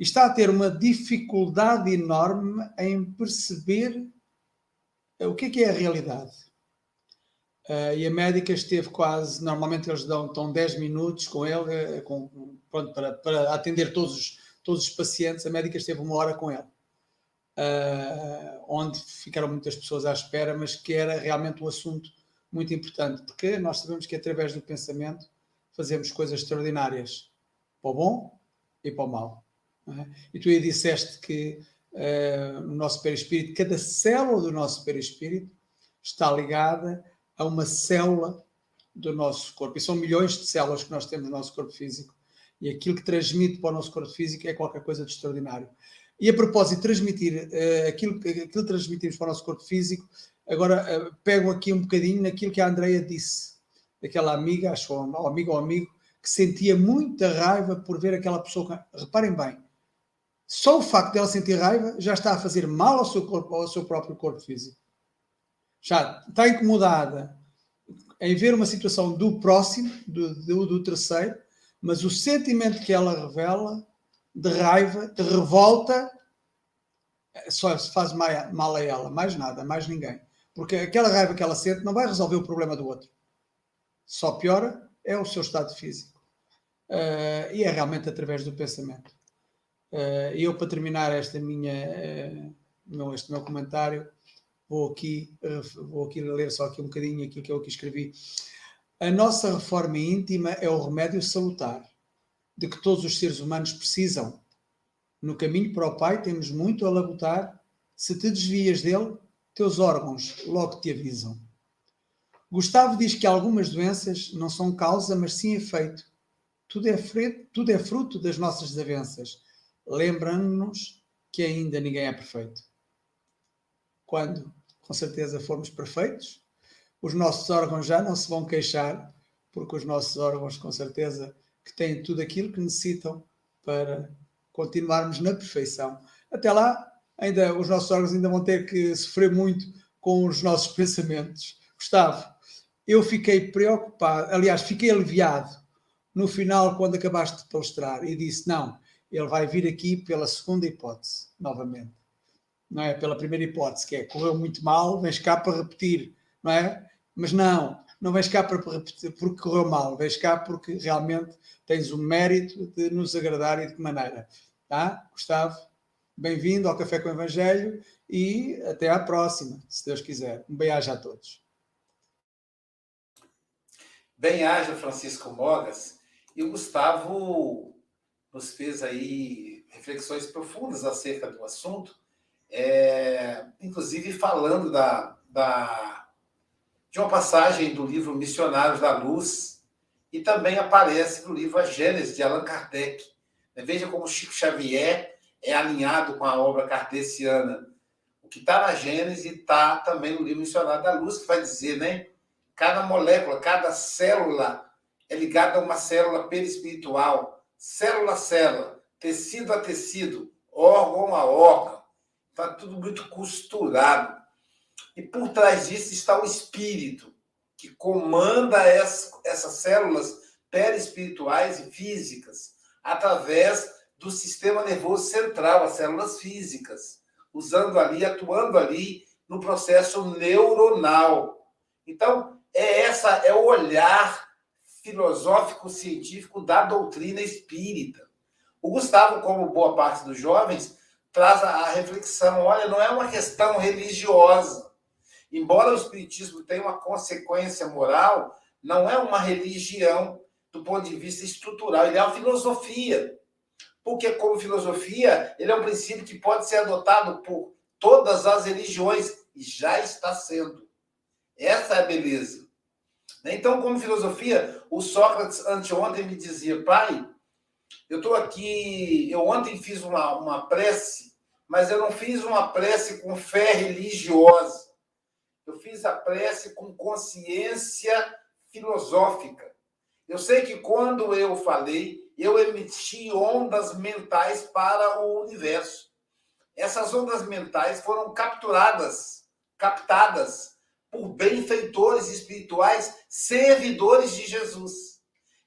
e está a ter uma dificuldade enorme em perceber eh, o que é que é a realidade. Uh, e a médica esteve quase, normalmente eles dão, estão 10 minutos com ele, com, pronto, para, para atender todos os, todos os pacientes, a médica esteve uma hora com ele. Uh, onde ficaram muitas pessoas à espera, mas que era realmente um assunto muito importante, porque nós sabemos que através do pensamento fazemos coisas extraordinárias, para o bom e para o mal. É? E tu aí disseste que uh, no nosso perispírito, cada célula do nosso perispírito está ligada a uma célula do nosso corpo. E são milhões de células que nós temos no nosso corpo físico. E aquilo que transmite para o nosso corpo físico é qualquer coisa de extraordinário. E a propósito transmitir uh, aquilo, aquilo que transmitimos para o nosso corpo físico, agora uh, pego aqui um bocadinho naquilo que a Andrea disse, daquela amiga, acho, ou amiga ou amigo, que sentia muita raiva por ver aquela pessoa. Reparem bem, só o facto dela sentir raiva já está a fazer mal ao seu, corpo, ao seu próprio corpo físico. Já está incomodada em ver uma situação do próximo, do, do, do terceiro, mas o sentimento que ela revela de raiva, de revolta, só se faz mal a ela, mais nada, mais ninguém. Porque aquela raiva que ela sente não vai resolver o problema do outro. Só piora é o seu estado físico. Uh, e é realmente através do pensamento. Uh, eu, para terminar esta minha, uh, este meu comentário, vou aqui, vou aqui ler só aqui um bocadinho aquilo que eu aqui escrevi. A nossa reforma íntima é o remédio salutar de que todos os seres humanos precisam. No caminho para o Pai temos muito a labutar. Se te desvias dele, teus órgãos logo te avisam. Gustavo diz que algumas doenças não são causa, mas sim efeito. Tudo é, tudo é fruto das nossas desavenças lembrando-nos que ainda ninguém é perfeito. Quando, com certeza, formos perfeitos, os nossos órgãos já não se vão queixar, porque os nossos órgãos, com certeza, que têm tudo aquilo que necessitam para continuarmos na perfeição. Até lá, ainda os nossos órgãos ainda vão ter que sofrer muito com os nossos pensamentos. Gustavo, eu fiquei preocupado, aliás, fiquei aliviado no final quando acabaste de palestrar e disse: não, ele vai vir aqui pela segunda hipótese, novamente. Não é? Pela primeira hipótese, que é correu muito mal, vens cá para repetir, não é? Mas não, não vens cá para repetir porque correu mal, vens cá porque realmente tens o mérito de nos agradar e de que maneira. Tá? Gustavo, bem-vindo ao Café com o Evangelho e até à próxima, se Deus quiser. Um bem-aja a todos. Bem-aja, Francisco Mogas. E o Gustavo nos fez aí reflexões profundas acerca do assunto, é, inclusive falando da, da, de uma passagem do livro Missionários da Luz, e também aparece no livro A Gênesis, de Allan Kardec. Veja como Chico Xavier é alinhado com a obra kardeciana. O que está na Gênesis está também no livro Missionário da Luz, que vai dizer, né? Cada molécula, cada célula é ligada a uma célula perispiritual, célula a célula, tecido a tecido, órgão a órgão. Está tudo muito costurado. E por trás disso está o espírito, que comanda essas células perispirituais e físicas através do sistema nervoso central, as células físicas, usando ali, atuando ali no processo neuronal. Então, é essa é o olhar filosófico científico da doutrina espírita. O Gustavo, como boa parte dos jovens, traz a reflexão, olha, não é uma questão religiosa. Embora o espiritismo tenha uma consequência moral, não é uma religião do ponto de vista estrutural, ele é uma filosofia. Porque como filosofia, ele é um princípio que pode ser adotado por todas as religiões e já está sendo. Essa é a beleza. Então, como filosofia, o Sócrates anteontem me dizia, pai, eu estou aqui, eu ontem fiz uma, uma prece, mas eu não fiz uma prece com fé religiosa. Eu fiz a prece com consciência filosófica. Eu sei que quando eu falei, eu emiti ondas mentais para o universo. Essas ondas mentais foram capturadas, captadas por benfeitores espirituais, servidores de Jesus.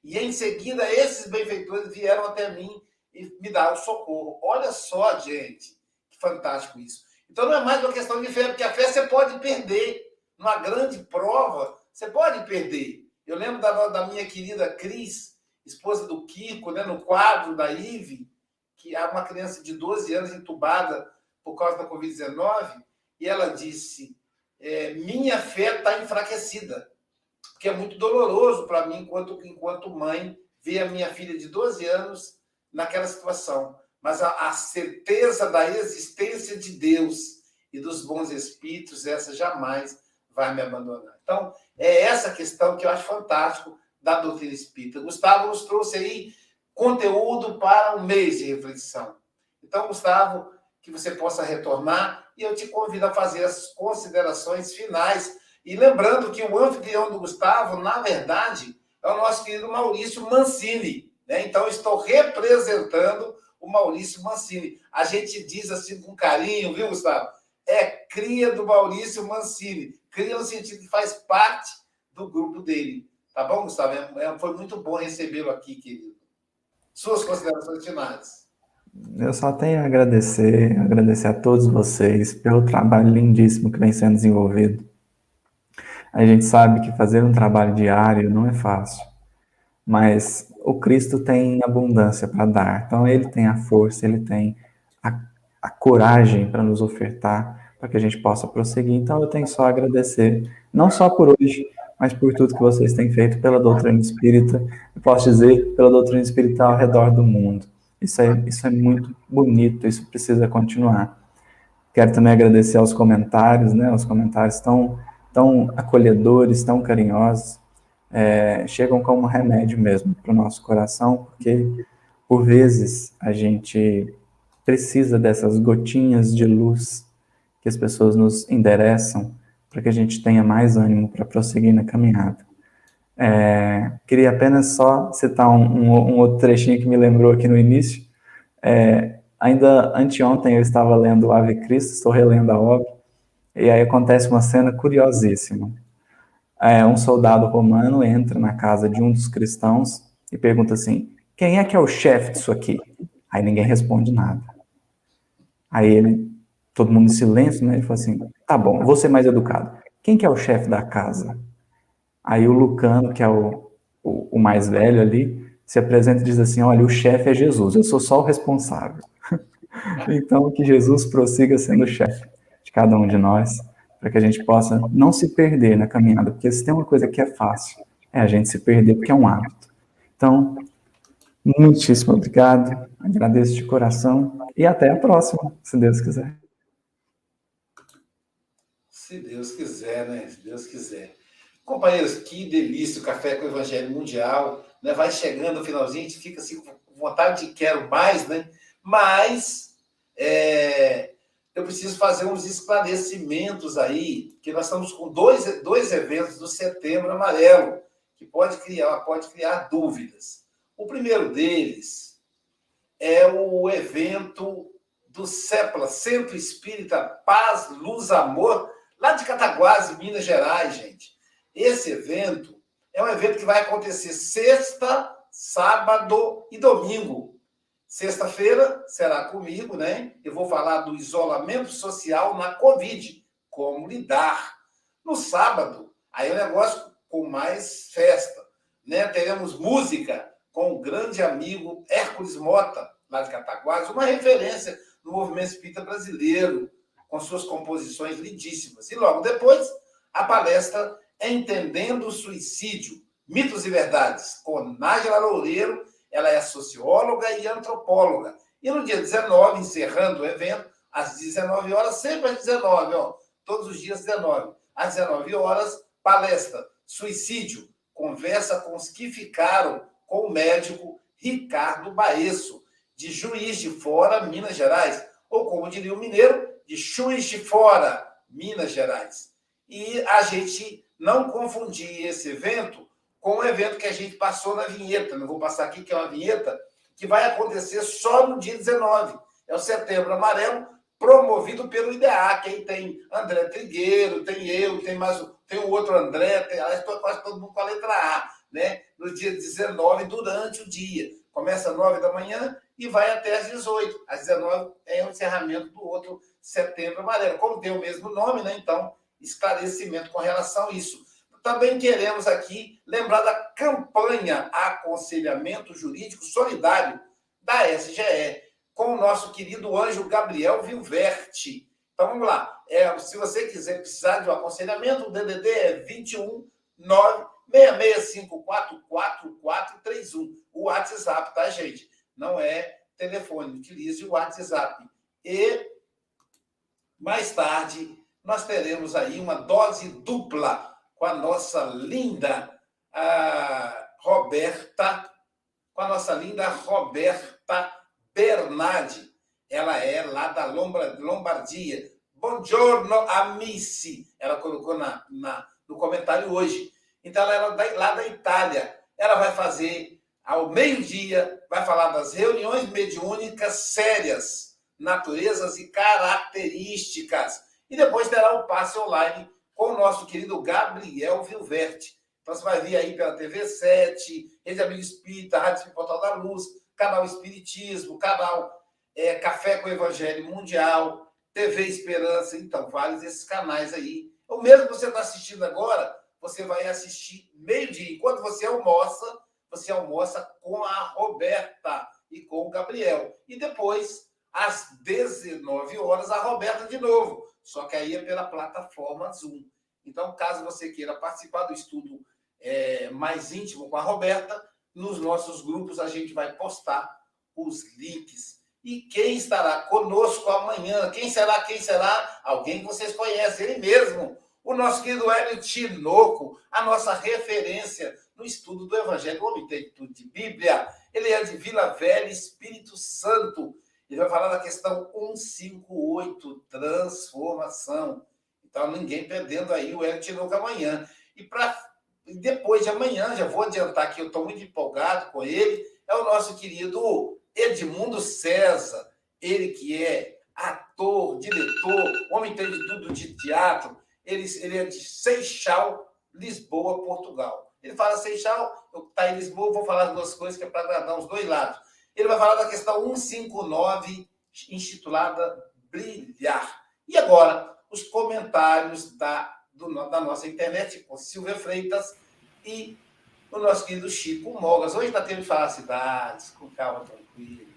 E em seguida, esses benfeitores vieram até mim e me deram socorro. Olha só, gente, que fantástico isso. Então não é mais uma questão de fé, porque a fé você pode perder. Numa grande prova, você pode perder. Eu lembro da, da minha querida Cris, esposa do Kiko, né, no quadro da IVE, que é uma criança de 12 anos entubada por causa da Covid-19, e ela disse: é, minha fé está enfraquecida, porque é muito doloroso para mim, enquanto, enquanto mãe, ver a minha filha de 12 anos naquela situação. Mas a, a certeza da existência de Deus e dos bons espíritos, essa jamais vai me abandonar. Então, é essa questão que eu acho fantástico da doutrina espírita. Gustavo nos trouxe aí conteúdo para um mês de reflexão. Então, Gustavo, que você possa retornar e eu te convido a fazer as considerações finais. E lembrando que o anfitrião do Gustavo, na verdade, é o nosso querido Maurício Mancini. Né? Então, estou representando o Maurício Mancini. A gente diz assim com carinho, viu, Gustavo? É cria do Maurício Mancini. Cria no sentido que faz parte do grupo dele. Tá bom, Gustavo? É, é, foi muito bom recebê-lo aqui, querido. Suas considerações finais. Eu só tenho a agradecer, agradecer a todos vocês pelo trabalho lindíssimo que vem sendo desenvolvido. A gente sabe que fazer um trabalho diário não é fácil, mas o Cristo tem abundância para dar. Então, ele tem a força, ele tem a, a coragem para nos ofertar, para que a gente possa prosseguir. Então, eu tenho só a agradecer, não só por hoje, mas por tudo que vocês têm feito pela doutrina espírita, eu posso dizer, pela doutrina espírita ao redor do mundo. Isso é, isso é muito bonito, isso precisa continuar. Quero também agradecer aos comentários, né? Os comentários tão, tão acolhedores, tão carinhosos. É, chegam como remédio mesmo para o nosso coração, porque por vezes a gente precisa dessas gotinhas de luz que as pessoas nos endereçam para que a gente tenha mais ânimo para prosseguir na caminhada. É, queria apenas só citar um, um, um, outro trechinho que me lembrou aqui no início. É, ainda anteontem eu estava lendo Ave Cristo, estou relendo a obra, e aí acontece uma cena curiosíssima. É, um soldado romano entra na casa de um dos cristãos e pergunta assim: quem é que é o chefe disso aqui? Aí ninguém responde nada. Aí ele, todo mundo em silêncio, né? Ele fala assim: tá bom, vou ser mais educado. Quem que é o chefe da casa? Aí o Lucano, que é o, o, o mais velho ali, se apresenta e diz assim: Olha, o chefe é Jesus, eu sou só o responsável. então, que Jesus prossiga sendo o chefe de cada um de nós, para que a gente possa não se perder na caminhada, porque se tem uma coisa que é fácil, é a gente se perder, porque é um hábito. Então, Muitíssimo obrigado. Agradeço de coração e até a próxima, se Deus quiser. Se Deus quiser, né? Se Deus quiser. Companheiros, que delícia o Café com o Evangelho Mundial. Né? Vai chegando no finalzinho, a gente fica assim com vontade de quero mais, né? Mas é, eu preciso fazer uns esclarecimentos aí, que nós estamos com dois, dois eventos do Setembro Amarelo, que pode criar, pode criar dúvidas. O primeiro deles é o evento do CEPLA, Centro Espírita Paz, Luz, Amor, lá de Cataguases, Minas Gerais, gente. Esse evento é um evento que vai acontecer sexta, sábado e domingo. Sexta-feira será comigo, né? Eu vou falar do isolamento social na Covid, como lidar. No sábado, aí o negócio com mais festa, né? Teremos música com o grande amigo Hércules Mota, lá de Cataguases, uma referência no movimento espírita brasileiro, com suas composições lindíssimas. E logo depois, a palestra Entendendo o Suicídio, Mitos e Verdades, com Nájila Loureiro, ela é socióloga e antropóloga. E no dia 19, encerrando o evento, às 19 horas, sempre às 19, ó, todos os dias 19. Às 19 horas, palestra Suicídio, conversa com os que ficaram com o médico Ricardo Baesso, de Juiz de Fora, Minas Gerais, ou como diria o mineiro, de Juiz de Fora, Minas Gerais. E a gente não confundir esse evento com o evento que a gente passou na vinheta. Não vou passar aqui, que é uma vinheta que vai acontecer só no dia 19. É o Setembro Amarelo, promovido pelo IDEA. Quem tem André Trigueiro, tem eu, tem mais tem o outro André, tem quase todo mundo com a letra A, né? No dia 19, durante o dia. Começa às 9 da manhã e vai até às 18. Às 19 é o encerramento do outro Setembro Amarelo. Como tem o mesmo nome, né? Então, esclarecimento com relação a isso. Também queremos aqui lembrar da campanha Aconselhamento Jurídico Solidário da SGE, com o nosso querido anjo Gabriel Vilverte. Então vamos lá. É, se você quiser precisar de um aconselhamento, o DDD é 21 966544431. O WhatsApp, tá, gente? Não é telefone. Utilize o WhatsApp. E mais tarde nós teremos aí uma dose dupla com a nossa linda a Roberta, com a nossa linda Roberta Bernardi. Ela é lá da Lombardia. Buongiorno, amici. Ela colocou na, na, no comentário hoje. Então, ela é lá da Itália. Ela vai fazer ao meio-dia, vai falar das reuniões mediúnicas sérias, naturezas e características. E depois terá o passe online com o nosso querido Gabriel Vilverte. Então você vai vir aí pela TV7, Rede Amigo Espírita, Rádio Portal da Luz, canal Espiritismo, canal é, Café com Evangelho Mundial, TV Esperança, então, vários desses canais aí. O mesmo você está assistindo agora, você vai assistir meio-dia. Enquanto você almoça, você almoça com a Roberta e com o Gabriel. E depois, às 19 horas, a Roberta de novo só que aí é pela plataforma Zoom. Então, caso você queira participar do estudo é, mais íntimo com a Roberta, nos nossos grupos a gente vai postar os links. E quem estará conosco amanhã? Quem será? Quem será? Alguém que vocês conhecem, ele mesmo. O nosso querido Hélio Tinoco, a nossa referência no estudo do Evangelho. Homem tem tudo de Bíblia. Ele é de Vila Velha, Espírito Santo. Ele vai falar da questão 158, transformação. Então, ninguém perdendo aí o Hélio Tinoco amanhã. E para depois de amanhã, já vou adiantar que eu estou muito empolgado com ele, é o nosso querido Edmundo César. Ele que é ator, diretor, homem entende tudo de teatro. Ele, ele é de Seixal, Lisboa, Portugal. Ele fala Seixal, eu tá em Lisboa, vou falar as duas coisas que é para agradar os dois lados. Ele vai falar da questão 159, intitulada Brilhar. E agora, os comentários da, do, da nossa internet com Silvia Freitas e o nosso querido Chico Mogas. Hoje está tendo felicidades, com calma, tranquilo.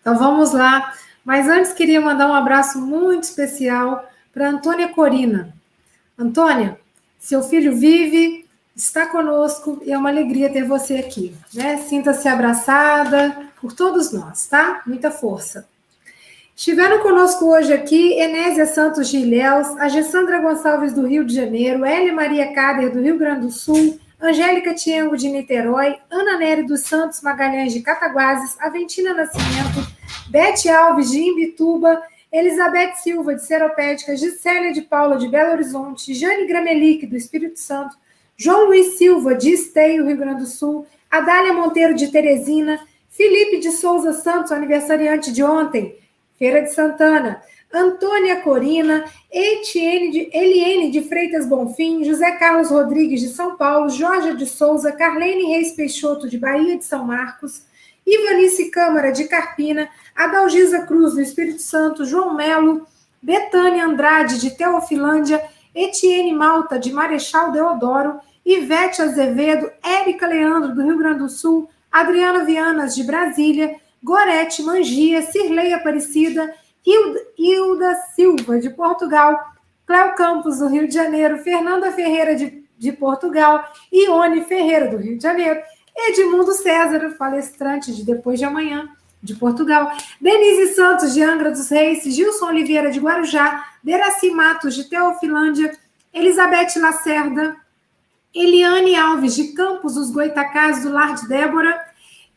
Então vamos lá. Mas antes queria mandar um abraço muito especial para Antônia Corina. Antônia, seu filho vive, está conosco e é uma alegria ter você aqui. Né? Sinta-se abraçada por todos nós, tá? Muita força. Estiveram conosco hoje aqui Enésia Santos de Ilhéus, a Gessandra Gonçalves do Rio de Janeiro, Elia Maria Cader do Rio Grande do Sul, Angélica Tiengo de Niterói, Ana Nery dos Santos Magalhães de Cataguases, Aventina Nascimento, Bete Alves de Imbituba, Elizabeth Silva de Seropédica, Gisélia de Paula de Belo Horizonte, Jane Gramelic do Espírito Santo, João Luiz Silva de Esteio, Rio Grande do Sul, Adália Monteiro de Teresina, Felipe de Souza Santos, aniversariante de ontem, Feira de Santana, Antônia Corina, Etienne de, Eliene de Freitas Bonfim, José Carlos Rodrigues de São Paulo, Jorge de Souza, Carlene Reis Peixoto de Bahia de São Marcos, Ivanice Câmara de Carpina, Adalgisa Cruz do Espírito Santo, João Melo, Betânia Andrade de Teofilândia, Etienne Malta de Marechal Deodoro, Ivete Azevedo, Érica Leandro do Rio Grande do Sul, Adriana Vianas de Brasília, Gorete Mangia, Cirlei Aparecida, Hilda, Silva, de Portugal, Cléo Campos, do Rio de Janeiro, Fernanda Ferreira, de, de Portugal, Ione Ferreira, do Rio de Janeiro, Edmundo César, palestrante de Depois de Amanhã, de Portugal, Denise Santos, de Angra dos Reis, Gilson Oliveira, de Guarujá, Deraci Matos, de Teofilândia, Elizabeth Lacerda, Eliane Alves, de Campos dos Goitacás, do Lar de Débora,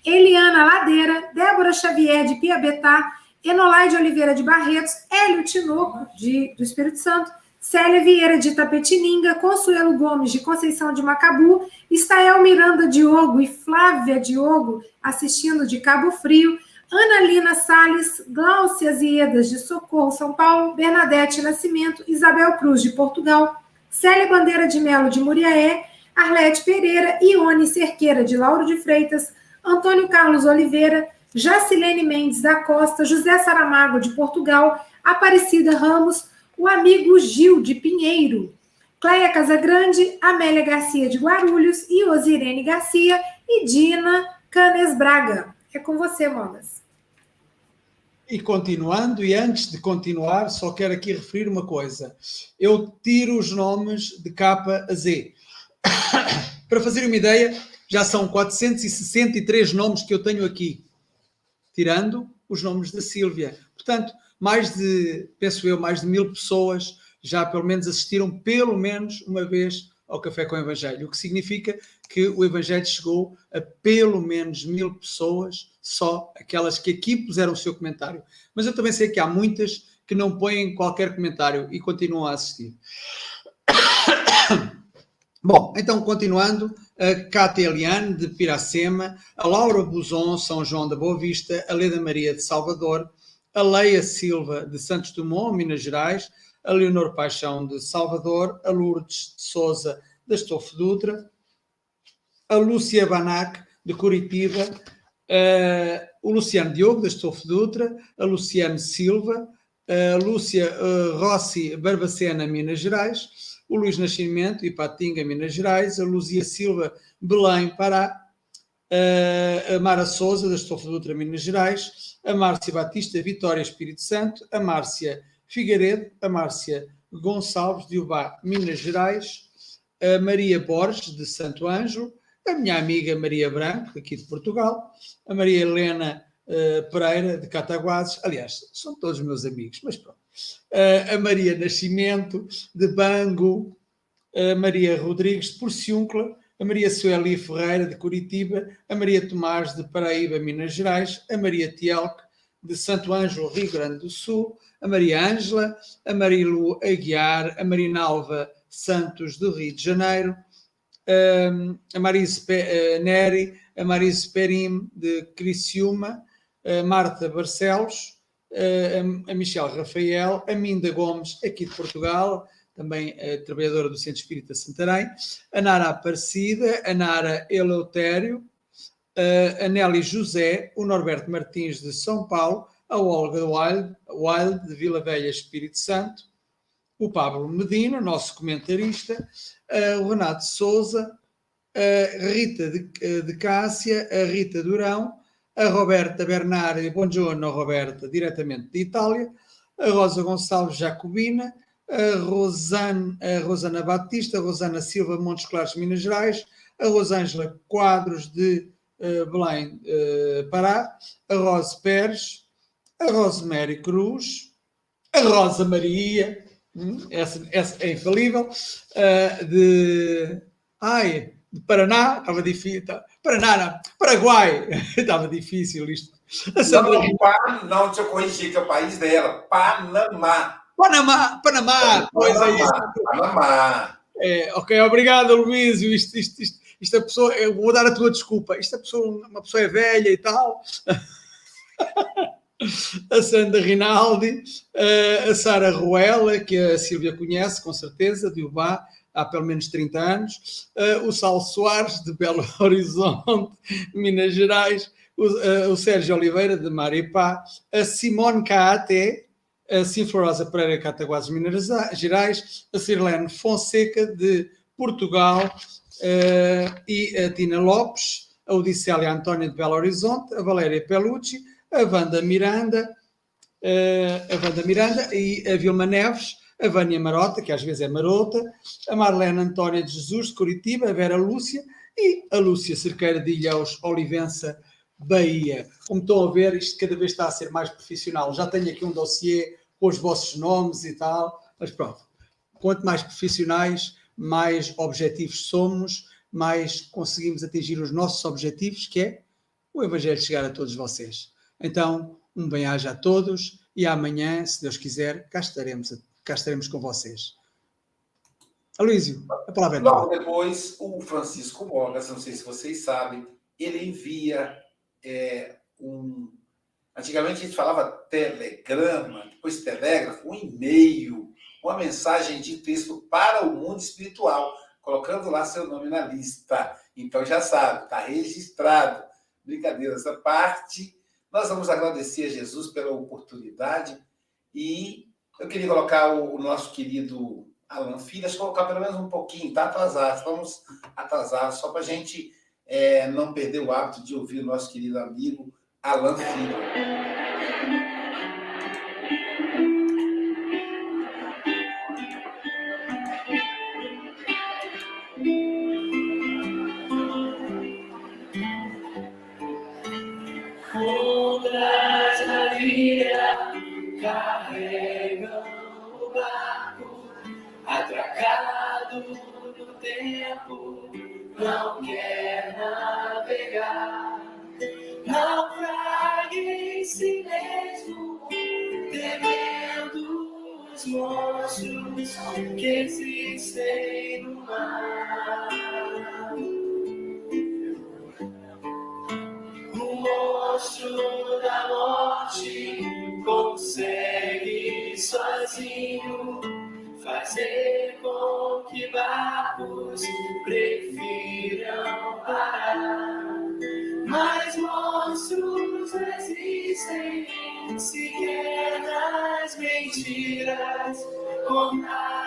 Eliana Ladeira, Débora Xavier, de Piabetá, Enolaide Oliveira de Barretos, Hélio Tinoco, de, do Espírito Santo, Célia Vieira de Tapetininga, Consuelo Gomes de Conceição de Macabu, Estael Miranda Diogo e Flávia Diogo assistindo de Cabo Frio, Ana Lina Salles, Glaucia Ziedas de Socorro, São Paulo, Bernadette Nascimento, Isabel Cruz de Portugal, Célia Bandeira de Melo de Muriaé, Arlete Pereira, Ione Cerqueira de Lauro de Freitas, Antônio Carlos Oliveira, Jacilene Mendes da Costa, José Saramago de Portugal, Aparecida Ramos, o amigo Gil de Pinheiro, Cleia Casagrande, Amélia Garcia de Guarulhos Osirene Garcia e Dina Canes Braga. É com você, Mogas. E continuando, e antes de continuar, só quero aqui referir uma coisa. Eu tiro os nomes de capa a Z. Para fazer uma ideia, já são 463 nomes que eu tenho aqui tirando os nomes da Sílvia. Portanto, mais de, penso eu, mais de mil pessoas já pelo menos assistiram pelo menos uma vez ao Café com o Evangelho, o que significa que o Evangelho chegou a pelo menos mil pessoas, só aquelas que aqui puseram o seu comentário. Mas eu também sei que há muitas que não põem qualquer comentário e continuam a assistir. Bom, então continuando, a Cátia Eliane de Piracema, a Laura Buzon, São João da Boa Vista, a Leda Maria de Salvador, a Leia Silva de Santos Dumont, Minas Gerais, a Leonor Paixão de Salvador, a Lourdes de Souza da Estofo Dutra, a Lúcia Banac de Curitiba, o Luciano Diogo da Estofo Dutra, a Luciane Silva, a Lúcia uh, Rossi Barbacena, Minas Gerais, o Luís Nascimento, Ipatinga, Minas Gerais, a Luzia Silva, Belém, Pará, a Mara Souza, da Estofa Dutra, Minas Gerais, a Márcia Batista, Vitória, Espírito Santo, a Márcia Figueiredo, a Márcia Gonçalves, de Ubá, Minas Gerais, a Maria Borges, de Santo Ângelo, a minha amiga Maria Branco, aqui de Portugal, a Maria Helena uh, Pereira, de Cataguases, aliás, são todos meus amigos, mas pronto a Maria Nascimento, de Bango, a Maria Rodrigues, de Porciúncula, a Maria Sueli Ferreira, de Curitiba, a Maria Tomás, de Paraíba, Minas Gerais, a Maria Tielque, de Santo Ângelo, Rio Grande do Sul, a Maria Ângela, a Marilu Aguiar, a Marinalva Santos, do Rio de Janeiro, a Marise Neri, a Marise Perim, de Criciúma, a Marta Barcelos, a Michelle Rafael, a Minda Gomes, aqui de Portugal, também trabalhadora do Centro Espírita Santarém, a Nara Aparecida, a Nara Eleutério, a Nelly José, o Norberto Martins de São Paulo, a Olga Wild, Wild de Vila Velha Espírito Santo, o Pablo Medina, nosso comentarista, o Renato Souza, a Rita de, de Cássia, a Rita Durão, a Roberta Bernardi, buongiorno Roberta, diretamente de Itália, a Rosa Gonçalves Jacobina, a, Rosane, a Rosana Batista, a Rosana Silva, Montes Claros, Minas Gerais, a Rosângela Quadros, de uh, Belém, uh, Pará, a Rose Pérez, a Rosemary Cruz, a Rosa Maria, hum, essa, essa é infalível, uh, de, ai, Paraná, estava difícil, tá, Paraná, não, Paraguai, estava difícil isto. Sandra... Não, não, não, deixa eu corrigir, que é o país dela, Panamá. Panamá, Panamá, pois é isso. Panamá. É, ok, obrigado, Luís. Isto, isto, isto, isto a pessoa, eu vou dar a tua desculpa. Isto a pessoa, uma pessoa é velha e tal. a Sandra Rinaldi, a Sara Ruela, que a Silvia conhece, com certeza, de Ubá, há pelo menos 30 anos, o Sal Soares, de Belo Horizonte, Minas Gerais, o, Sérgio Oliveira, de Maripá, a Simone Caate, a Sinflorosa Pereira Cataguases, Minas Gerais, a Sirlene Fonseca, de Portugal, uh, e a Tina Lopes, a Odissélia Antónia de Belo Horizonte, a Valéria Pelucci, a Wanda Miranda, uh, a Wanda Miranda e a Vilma Neves, a Vânia Marota, que às vezes é marota, a Marlene Antónia de Jesus, de Curitiba, a Vera Lúcia e a Lúcia Cerqueira de Ilhéus Olivença, Bahia. Como estão a ver, isto cada vez está a ser mais profissional. Já tenho aqui um dossiê com os vossos nomes e tal, mas pronto. Quanto mais profissionais, mais objetivos somos, mais conseguimos atingir os nossos objetivos, que é o Evangelho chegar a todos vocês. Então, um bem-aja a todos e amanhã, se Deus quiser, cá estaremos, cá estaremos com vocês. Aloysio, a palavra é Logo depois, o Francisco Mogas, não sei se vocês sabem, ele envia é, um. Antigamente a gente falava telegrama, depois telégrafo, um e-mail, uma mensagem de texto para o mundo espiritual, colocando lá seu nome na lista. Então já sabe, está registrado. Brincadeira, essa parte. Nós vamos agradecer a Jesus pela oportunidade e eu queria colocar o, nosso querido Alan Filhas, colocar pelo menos um pouquinho, está atrasado, estamos atrasados, só para a gente é, não perder o hábito de ouvir o nosso querido amigo Alan Filho. Os monstros que existem no mar. O monstro da morte consegue sozinho fazer com que barcos prefiram parar. Mas monstros resistem sequer nas mentiras contadas